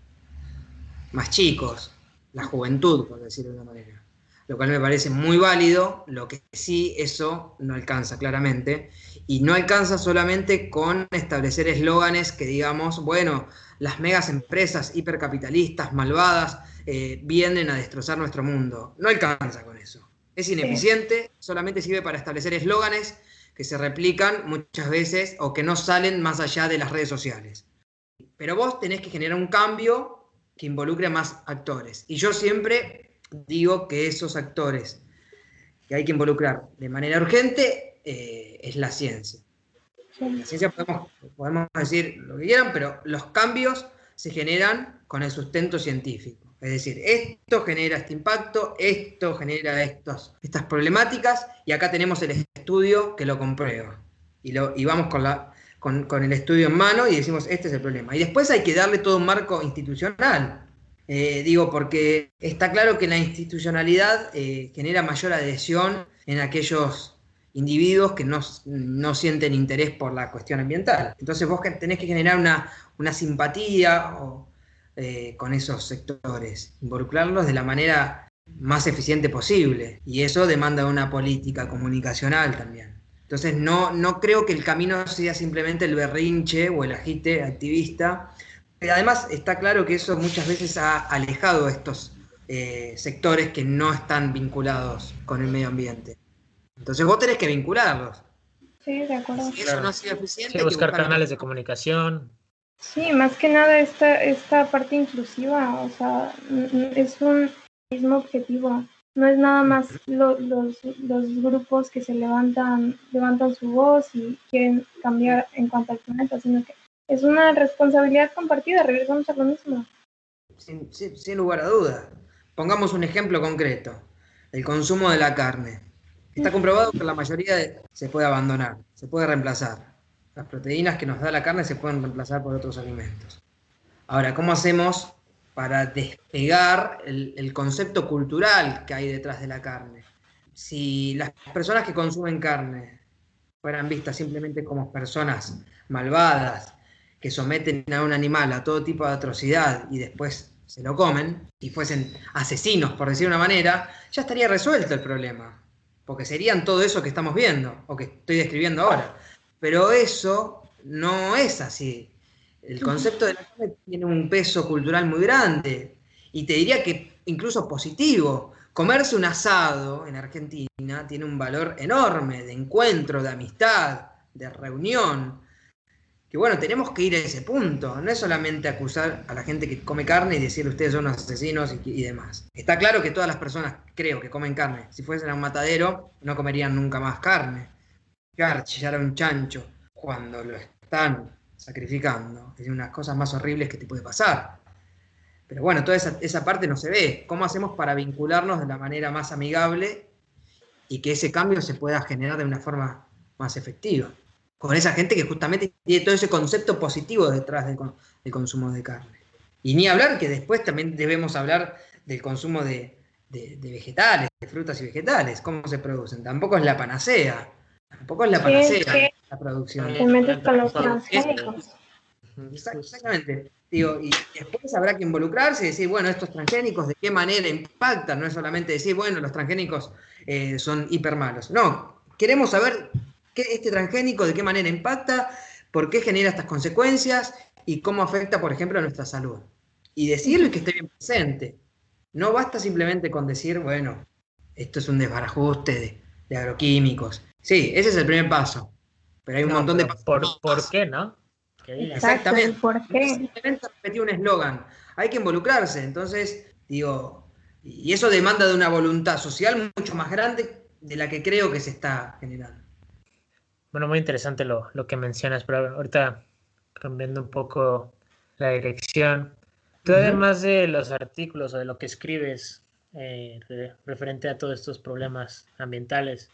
más chicos, la juventud, por decirlo de una manera lo cual me parece muy válido, lo que sí eso no alcanza claramente, y no alcanza solamente con establecer eslóganes que digamos, bueno, las megas empresas hipercapitalistas, malvadas, eh, vienen a destrozar nuestro mundo. No alcanza con eso. Es ineficiente, solamente sirve para establecer eslóganes que se replican muchas veces o que no salen más allá de las redes sociales. Pero vos tenés que generar un cambio que involucre a más actores. Y yo siempre digo que esos actores que hay que involucrar de manera urgente eh, es la ciencia. la ciencia podemos, podemos decir lo que quieran, pero los cambios se generan con el sustento científico. Es decir, esto genera este impacto, esto genera estos, estas problemáticas y acá tenemos el estudio que lo comprueba. Y, lo, y vamos con, la, con, el estudio en mano y decimos, este es el problema. Y después hay que darle todo un marco institucional. Eh, digo, porque está claro que la institucionalidad eh, genera mayor adhesión en aquellos individuos que no, sienten interés por la cuestión ambiental. Entonces vos tenés que generar una, una simpatía o, eh, con esos sectores, involucrarlos de la manera más eficiente posible. Y eso demanda una política comunicacional también. Entonces no, no creo que el camino sea simplemente el berrinche o el agite activista. Además está claro que eso muchas veces ha alejado a estos eh, sectores que no están vinculados con el medio ambiente. Entonces vos tenés que vincularlos. Sí, de acuerdo. Si eso no ha sido eficiente. buscar canales de comunicación, Sí, más que nada esta, esta parte inclusiva, o sea, es un mismo objetivo. No es nada más los, los grupos que se levantan, levantan su voz y quieren cambiar en cuanto al planeta, sino que es una responsabilidad compartida, regresamos a lo mismo. Sin, sin, lugar a dudas. Pongamos un ejemplo concreto, el consumo de la carne. Está comprobado que la mayoría se puede abandonar, se puede reemplazar. Las proteínas que nos da la carne se pueden reemplazar por otros alimentos. Ahora, ¿cómo hacemos para despegar el, concepto cultural que hay detrás de la carne? Si las personas que consumen carne fueran vistas simplemente como personas malvadas, que someten a un animal a todo tipo de atrocidad y después se lo comen, y fuesen asesinos, por decir una manera, ya estaría resuelto el problema. Porque serían todo eso que estamos viendo, o que estoy describiendo ahora. Pero eso no es así. El concepto de la carne tiene un peso cultural muy grande y te diría que incluso positivo. Comerse un asado en Argentina tiene un valor enorme de encuentro, de amistad, de reunión. Que bueno, tenemos que ir a ese punto. No es solamente acusar a la gente que come carne y decir ustedes son asesinos y, y demás. Está claro que todas las personas, creo, que comen carne, si fuesen a un matadero, no comerían nunca más carne chillar a un chancho cuando lo están sacrificando es una de las cosas más horribles que te puede pasar. Pero bueno, toda esa, parte no se ve. ¿Cómo hacemos para vincularnos de la manera más amigable y que ese cambio se pueda generar de una forma más efectiva? Con esa gente que justamente tiene todo ese concepto positivo detrás del, consumo de carne. Y ni hablar que después también debemos hablar del consumo de, de vegetales, de frutas y vegetales, cómo se producen. Tampoco es la panacea. Tampoco es la panacea la producción. los transgénicos. Exactamente. Digo, y después habrá que involucrarse y decir, bueno, estos transgénicos, ¿de qué manera impactan? No es solamente decir, bueno, los transgénicos eh, son hiper malos. No, queremos saber qué, este transgénico, de qué manera impacta, por qué genera estas consecuencias y cómo afecta, por ejemplo, a nuestra salud. Y decirlo y que esté bien presente. No basta simplemente con decir, bueno, esto es un desbarajuste de agroquímicos. Sí, ese es el primer paso. Pero hay un montón de pasos. Por, ¿Por qué, no? Exactamente. ¿Por qué? Simplemente repetí un eslogan. Hay que involucrarse. Entonces, digo, y eso demanda de una voluntad social mucho más grande de la que creo que se está generando. Bueno, muy interesante lo, que mencionas, pero ahorita cambiando un poco la dirección. Tú además de los artículos o de lo que escribes eh, referente a todos estos problemas ambientales,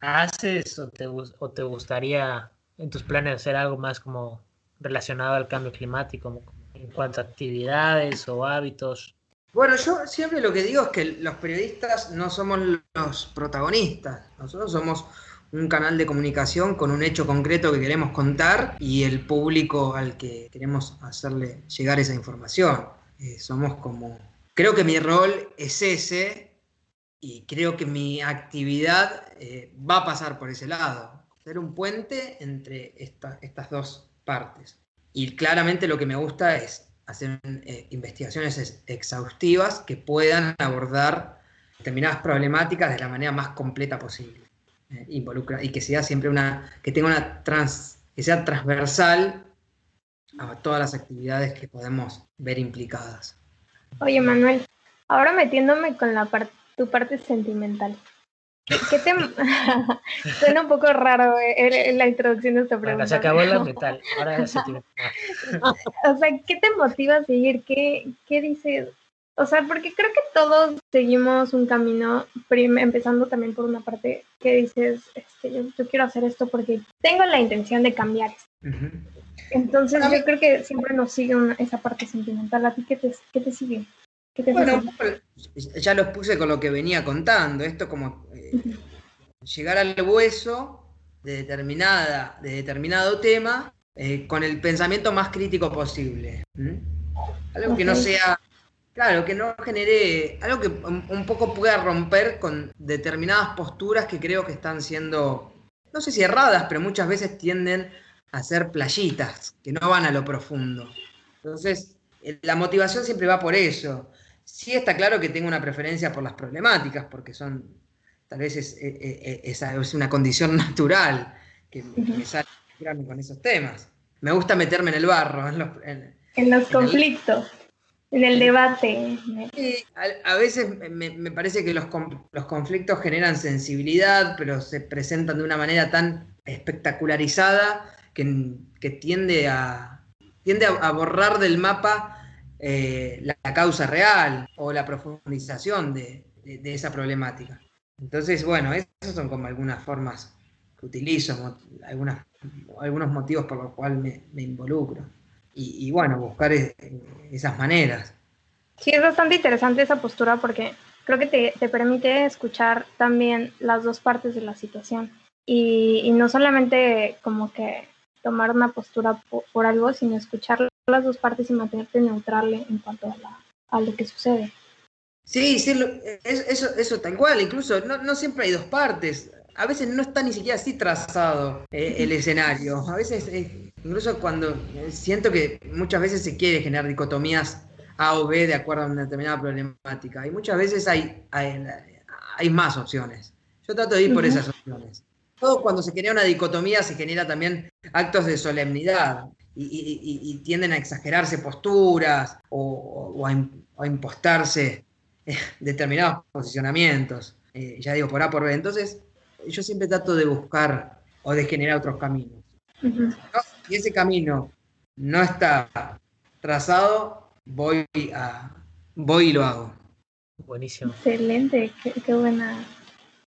haces o te, o te gustaría en tus planes hacer algo más como relacionado al cambio climático, en cuanto a actividades o hábitos? Bueno, yo siempre lo que digo es que los periodistas no somos los protagonistas, nosotros somos un canal de comunicación con un hecho concreto que queremos contar y el público al que queremos hacerle llegar esa información. Eh, somos como... Creo que mi rol es ese, y creo que mi actividad eh, va a pasar por ese lado, ser un puente entre estas dos partes. Y claramente lo que me gusta es hacer eh, investigaciones exhaustivas que puedan abordar determinadas problemáticas de la manera más completa posible. Eh, involucra, y que sea siempre una, que tenga una trans, que sea transversal a todas las actividades que podemos ver implicadas. Oye, Manuel, ahora metiéndome con la parte tu parte sentimental. ¿Qué te... Suena un poco raro eh, la introducción de esta pregunta. se acabó la metal, ahora O sea, ¿qué te motiva a seguir? ¿Qué, qué dices? O sea, porque creo que todos seguimos un camino, empezando también por una parte que dices, este, yo, quiero hacer esto porque tengo la intención de cambiar esto. Entonces yo creo que siempre nos sigue esa parte sentimental. ¿A ti qué te, qué te sigue? bueno, ya los puse con lo que venía contando. Esto como eh, llegar al hueso de, determinada, de determinado tema eh, con el pensamiento más crítico posible. Algo que no sea Claro, que no genere algo que un poco pueda romper con determinadas posturas que creo que están siendo, no sé si erradas, pero muchas veces tienden a ser playitas, que no van a lo profundo. Entonces, eh, la motivación siempre va por eso. Sí está claro que tengo una preferencia por las problemáticas, porque son, tal vez es, eh, eh, es, una condición natural que me sale con esos temas. Me gusta meterme en el barro, en los, en, los conflictos. En el debate. a, veces me, parece que los, conflictos generan sensibilidad, pero se presentan de una manera tan espectacularizada que, tiende, a, tiende a, borrar del mapa eh, la, causa real o la profundización de, esa problemática. Entonces, bueno, esas son como algunas formas que utilizo, algunas, algunos motivos por los cuales me involucro y, bueno, buscar esas maneras. Sí, es bastante interesante esa postura porque creo que te, te permite escuchar también las dos partes de la situación y, y no solamente como que tomar una postura por, algo, sino escuchar las dos partes y mantenerte neutral en cuanto a, la, a lo que sucede. Sí, sí, eso, eso tal cual, incluso no, no siempre hay dos partes a veces no está ni siquiera así trazado eh, el escenario. A veces, eh, incluso cuando eh, siento que muchas veces se quiere generar dicotomías A o B de acuerdo a una determinada problemática. Y muchas veces hay, hay, más opciones. Yo trato de ir por esas opciones. Todo cuando se genera una dicotomía se genera también actos de solemnidad y, tienden a exagerarse posturas o, a, impostarse determinados posicionamientos. ya digo, por A por B. Entonces, yo siempre trato de buscar o de generar otros caminos. Si ese camino no está trazado, voy a voy y lo hago. Buenísimo. Excelente, qué, buena.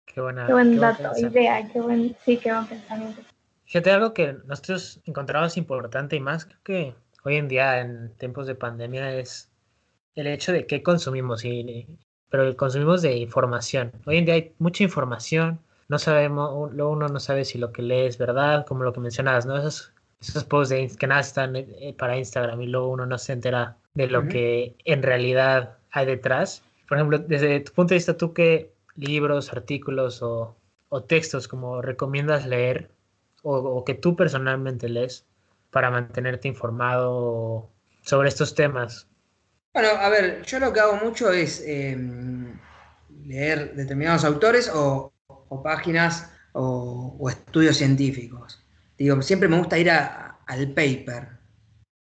Qué buena. Qué buen dato, idea, qué buen, sí, qué buen pensamiento. Fíjate, algo que nosotros encontramos importante y más creo que hoy en día en tiempos de pandemia es el hecho de qué consumimos, y, pero consumimos de información. Hoy en día hay mucha información, no sabemos, uno no sabe si lo que lee es verdad, como lo que mencionabas, ¿no? Esos, esos posts de, que nada están eh, para Instagram y luego uno no se entera de lo que en realidad hay detrás. Por ejemplo, desde tu punto de vista, ¿tú qué libros, artículos o, textos como recomiendas leer o, que tú personalmente lees para mantenerte informado sobre estos temas? Bueno, a ver, yo lo que hago mucho es em, leer determinados autores o, o páginas o, estudios científicos. Digo, siempre me gusta ir al paper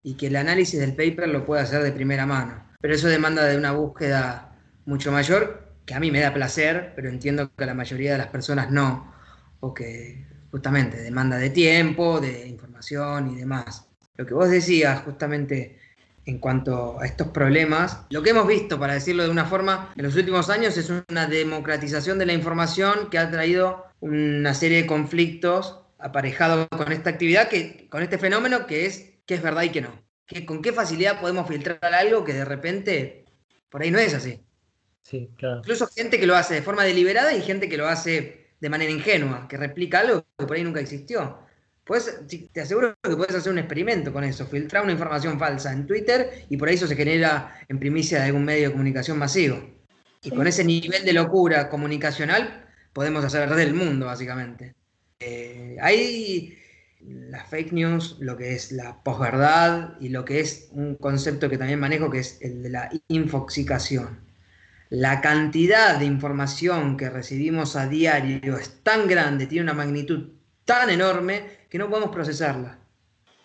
y que el análisis del paper lo pueda hacer de primera mano. Pero eso demanda de una búsqueda mucho mayor, que a mí me da placer, pero entiendo que a la mayoría de las personas no, o que justamente demanda de tiempo, de información y demás. Lo que vos decías, justamente en cuanto a estos problemas. Lo que hemos visto, para decirlo de una forma, en los últimos años es una democratización de la información que ha traído una serie de conflictos aparejados con esta actividad, que, con este fenómeno que es que es verdad y que no. Que, ¿Con qué facilidad podemos filtrar algo que de repente por ahí no es así? Sí, claro. Incluso gente que lo hace de forma deliberada y gente que lo hace de manera ingenua, que replica algo que por ahí nunca existió. Pues te aseguro que puedes hacer un experimento con eso, filtrar una información falsa en Twitter y por eso se genera en primicia de algún medio de comunicación masivo. Y con ese nivel de locura comunicacional podemos hacer del mundo, básicamente. Eh, hay las fake news, lo que es la posverdad y lo que es un concepto que también manejo, que es el de la infoxicación. La cantidad de información que recibimos a diario es tan grande, tiene una magnitud tan enorme que no podemos procesarla.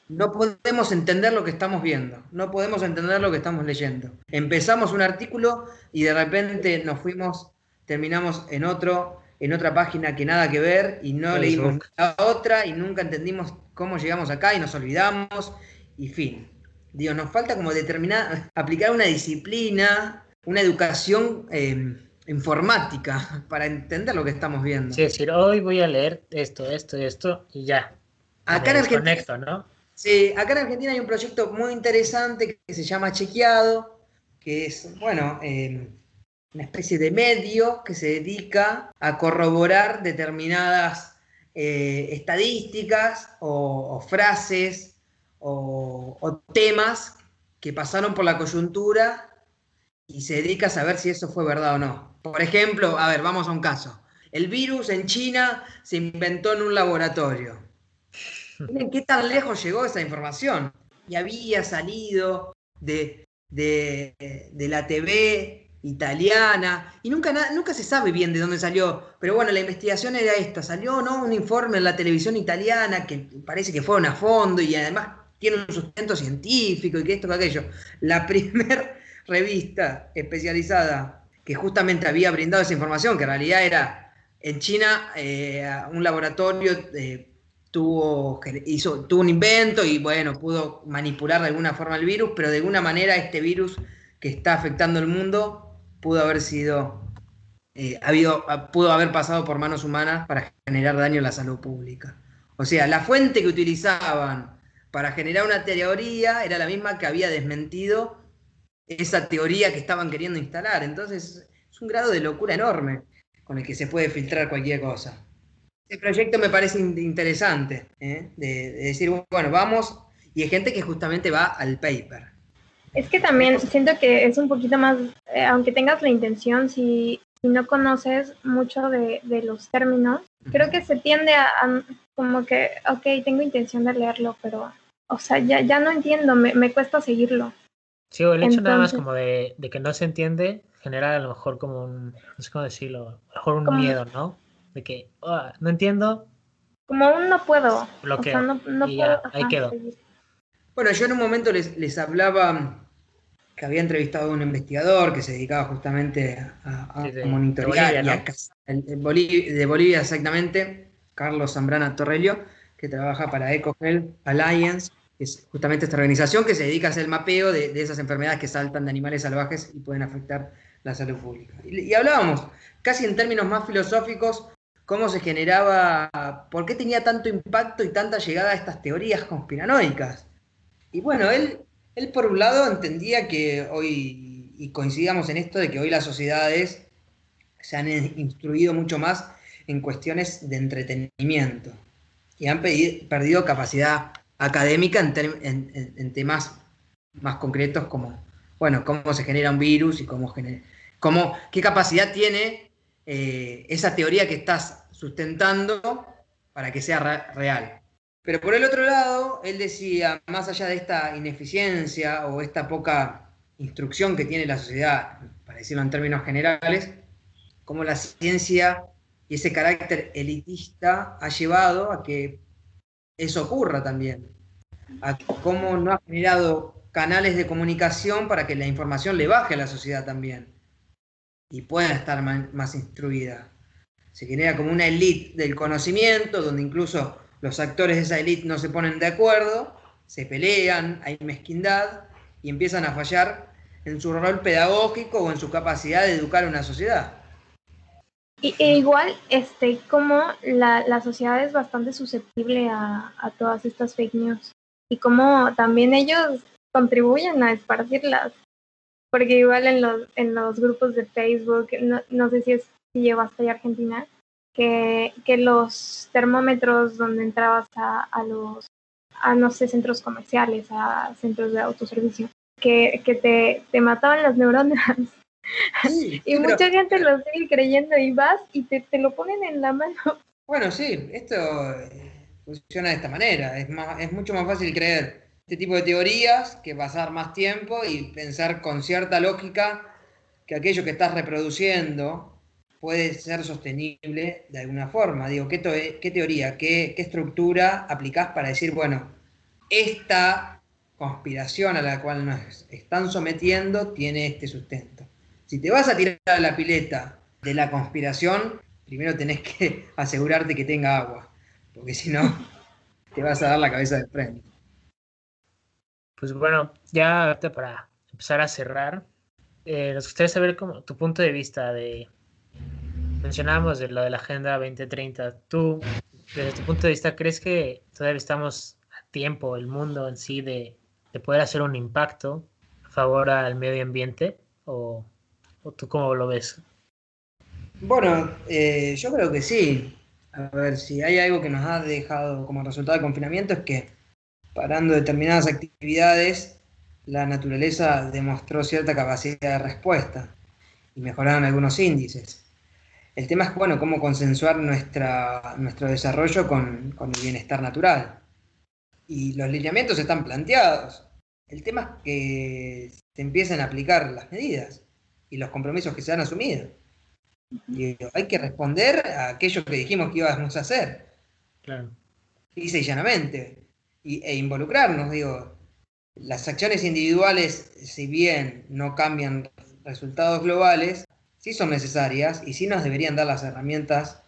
No podemos entender lo que estamos viendo, no podemos entender lo que estamos leyendo. Empezamos un artículo y de repente nos fuimos, terminamos en otro, en otra página que nada que ver y no leímos la otra y nunca entendimos cómo llegamos acá y nos olvidamos y fin. Digo, nos falta como determinar, aplicar una disciplina, una educación em, informática para entender lo que estamos viendo. Sí, es decir, hoy voy a leer esto, esto, esto y ya. Acá en Argentina, ¿no? Sí, acá en Argentina hay un proyecto muy interesante que se llama Chequeado, que es, bueno, em, una especie de medio que se dedica a corroborar determinadas eh, estadísticas o, frases o, temas que pasaron por la coyuntura y se dedica a saber si eso fue verdad o no. Por ejemplo, a ver, vamos a un caso. El virus en China se inventó en un laboratorio. Miren qué tan lejos llegó esa información. Y había salido de, de, de la TV italiana, y nunca, nunca se sabe bien de dónde salió, pero bueno, la investigación era esta, salió ¿no? un informe en la televisión italiana que parece que fueron a fondo y además tiene un sustento científico y que esto, que aquello. La primera revista especializada que justamente había brindado esa información, que en realidad era en China, eh, un laboratorio eh, tuvo, hizo, tuvo un invento y bueno, pudo manipular de alguna forma el virus, pero de alguna manera este virus que está afectando el mundo pudo haber sido, eh, habido, pudo haber pasado por manos humanas para generar daño a la salud pública. O sea, la fuente que utilizaban para generar una teoría era la misma que había desmentido esa teoría que estaban queriendo instalar. Entonces, es un grado de locura enorme con el que se puede filtrar cualquier cosa. Este proyecto me parece interesante, ¿eh? de, de decir, bueno, vamos, y hay gente que justamente va al paper. Es que también siento que es un poquito más, eh, aunque tengas la intención, si, no conoces mucho de, los términos, creo que se tiende a, como que, ok, tengo intención de leerlo, pero, o sea, ya, ya no entiendo, me, me cuesta seguirlo. Sí, o el hecho nada más como de, que no se entiende genera a lo mejor como un, no sé cómo decirlo, a lo mejor un miedo, ¿no? De que, oh, no entiendo. Como un no puedo. O sea, no, no puedo, ahí quedó. Bueno, yo en un momento les, les hablaba que había entrevistado a un investigador que se dedicaba justamente a, monitorear de Bolivia, de Bolivia exactamente, Carlos Zambrana Torrelio, que trabaja para EcoHealth Alliance, que es justamente esta organización que se dedica a hacer el mapeo de, esas enfermedades que saltan de animales salvajes y pueden afectar la salud pública. y hablábamos, casi en términos más filosóficos, cómo se generaba, por qué tenía tanto impacto y tanta llegada a estas teorías conspiranoicas. Y bueno, él, él por un lado entendía que hoy, y coincidamos en esto, de que hoy las sociedades se han instruido mucho más en cuestiones de entretenimiento y han perdido capacidad académica en, temas más concretos como, bueno, cómo se genera un virus y cómo, cómo qué capacidad tiene eh, esa teoría que estás sustentando para que sea real. Pero por el otro lado, él decía, más allá de esta ineficiencia o esta poca instrucción que tiene la sociedad, para decirlo en términos generales, cómo la ciencia y ese carácter elitista ha llevado a que eso ocurra también, a cómo no ha generado canales de comunicación para que la información le baje a la sociedad también y pueda estar más instruida. Se genera como una élite del conocimiento, donde incluso los actores de esa élite no se ponen de acuerdo, se pelean, hay mezquindad y empiezan a fallar en su rol pedagógico o en su capacidad de educar a una sociedad. Y, e igual, este, como la, la, sociedad es bastante susceptible a, a, todas estas fake news y como también ellos contribuyen a esparcirlas. Porque igual en los, en los grupos de Facebook, no, no sé si, es, si Argentina, que, los termómetros donde entrabas a, los, a no sé, centros comerciales, a centros de autoservicio, que, te, te mataban las neuronas. y mucha gente lo sigue creyendo y vas y te, te, lo ponen en la mano. Bueno, sí, esto eh, funciona de esta manera. Es, más, es mucho más fácil creer este tipo de teorías que pasar más tiempo y pensar con cierta lógica que aquello que estás reproduciendo puede ser sostenible de alguna forma. Digo, ¿qué, teoría, qué, estructura aplicás para decir, bueno, esta conspiración a la cual nos están sometiendo tiene este sustento? Si te vas a tirar a la pileta de la conspiración, primero tenés que asegurarte que tenga agua, porque si no, te vas a dar la cabeza de frente. Pues bueno, ya para empezar a cerrar, eh, nos gustaría saber como tu punto de vista de... Mencionábamos lo de la Agenda 2030. ¿Tú, desde tu punto de vista, crees que todavía estamos a tiempo, el mundo en sí, de, de poder hacer un impacto a favor al medio ambiente? ¿O, o tú cómo lo ves? Bueno, eh, yo creo que sí. A ver, si hay algo que nos ha dejado como resultado del confinamiento es que parando determinadas actividades, la naturaleza demostró cierta capacidad de respuesta y mejoraron algunos índices. El tema es, bueno, cómo consensuar nuestra, nuestro desarrollo con, con el bienestar natural. Y los lineamientos están planteados. El tema es que se empiecen a aplicar las medidas y los compromisos que se han asumido. Y hay que responder a aquello que dijimos que íbamos a hacer. Claro. Dice y llanamente. Y, e involucrarnos, digo. Las acciones individuales, si bien no cambian resultados globales, sí son necesarias y sí nos deberían dar las herramientas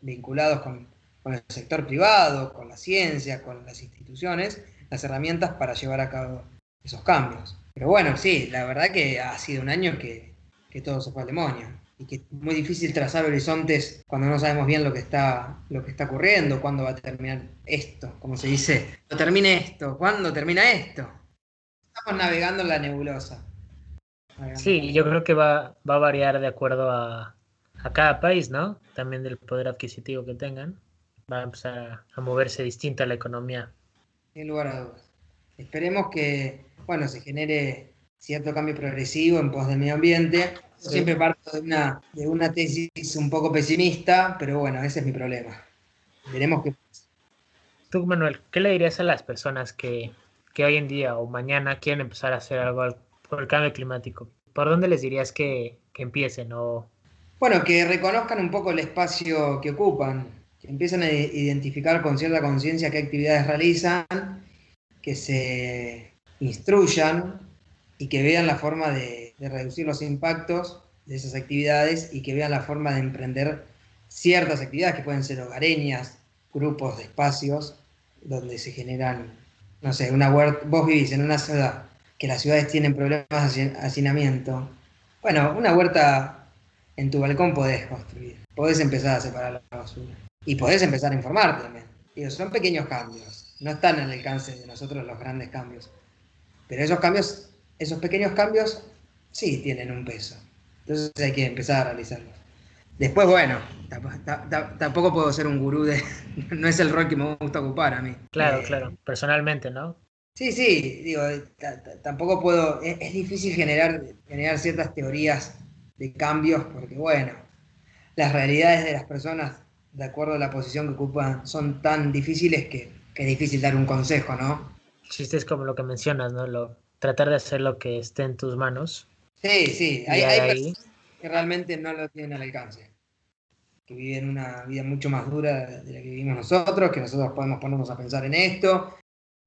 vinculadas con, con el sector privado, con la ciencia, con las instituciones, las herramientas para llevar a cabo esos cambios. Pero bueno, sí, la verdad que ha sido un año que, que todo se fue al demonio y que es muy difícil trazar horizontes cuando no sabemos bien lo que está, lo que está ocurriendo, cuándo va a terminar esto, como se dice, cuando termine esto, cuándo termina esto. Estamos navegando en la nebulosa. Sí, yo creo que va, va a variar de acuerdo a, a, cada país, ¿no? También del poder adquisitivo que tengan. Va a empezar a, a moverse distinta la economía. Sin lugar a dudas. Esperemos que, bueno, se genere cierto cambio progresivo en pos del medio ambiente. Sí. Siempre parto de una, de una tesis un poco pesimista, pero bueno, ese es mi problema. Veremos qué pasa. Tú, Manuel, ¿qué le dirías a las personas que, que hoy en día o mañana quieren empezar a hacer algo por el cambio climático? ¿Por dónde les dirías que, que empiecen? O... Bueno, que reconozcan un poco el espacio que ocupan, que empiecen a identificar con cierta conciencia qué actividades realizan, que se instruyan y que vean la forma de, de, reducir los impactos de esas actividades y que vean la forma de emprender ciertas actividades que pueden ser hogareñas, grupos de espacios donde se generan, no sé, una huerta, vos vivís en una ciudad que las ciudades tienen problemas de hacinamiento, bueno, una huerta en tu balcón podés construir, podés empezar a separar la basura y podés empezar a informarte también. Digo, son pequeños cambios, no están al alcance de nosotros los grandes cambios, pero esos cambios esos pequeños cambios sí tienen un peso. Entonces hay que empezar a realizarlos. Después, bueno, tampoco puedo ser un gurú de... No es el rol que me gusta ocupar a mí. Claro, eh, claro, personalmente, ¿no? Sí, sí, digo, tampoco puedo... Es, es, difícil generar, generar ciertas teorías de cambios porque, bueno, las realidades de las personas, de acuerdo a la posición que ocupan, son tan difíciles que, que es difícil dar un consejo, ¿no? Chiste es como lo que mencionas, ¿no? Lo, tratar de hacer lo que esté en tus manos. Sí, sí, hay, hay ahí... personas que realmente no lo tienen al alcance, que viven una vida mucho más dura de la que vivimos nosotros, que nosotros podemos ponernos a pensar en esto.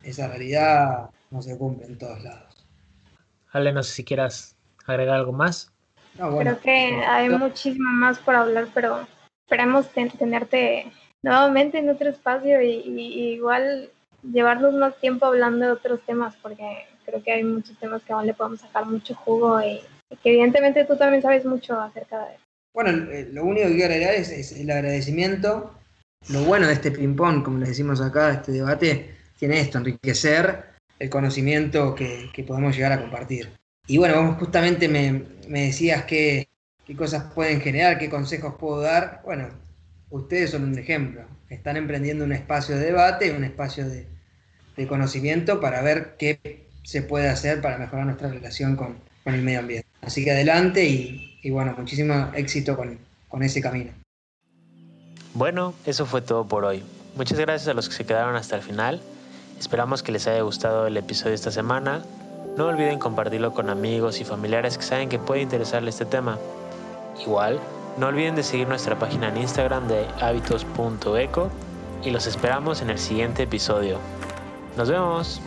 Esa realidad no se cumple en todos lados. Ale, no sé si quieras agregar algo más. No, bueno, Creo que hay muchísimo más por hablar, pero esperemos ten tenerte nuevamente en otro espacio y, y, y igual llevarnos más tiempo hablando de otros temas, porque creo que hay muchos temas que aún le podemos sacar mucho jugo y, y que evidentemente tú también sabes mucho acerca de eso. Bueno, lo único que quiero agregar es, es, el agradecimiento. Lo bueno de este ping-pong, como le decimos acá, este debate, tiene esto, enriquecer el conocimiento que, que podemos llegar a compartir. Y bueno, justamente me, me decías qué, qué cosas pueden generar, qué consejos puedo dar. Bueno, ustedes son un ejemplo. Están emprendiendo un espacio de debate, un espacio de, de conocimiento para ver qué se puede hacer para mejorar nuestra relación con, con el medio ambiente. Así que adelante y, y bueno, muchísimo éxito con, con ese camino. Bueno, eso fue todo por hoy. Muchas gracias a los que se quedaron hasta el final. Esperamos que les haya gustado el episodio esta semana. No olviden compartirlo con amigos y familiares que saben que puede interesarle este tema. Igual, no olviden de seguir nuestra página en Instagram de hábitos.eco y los esperamos en el siguiente episodio. Nos vemos.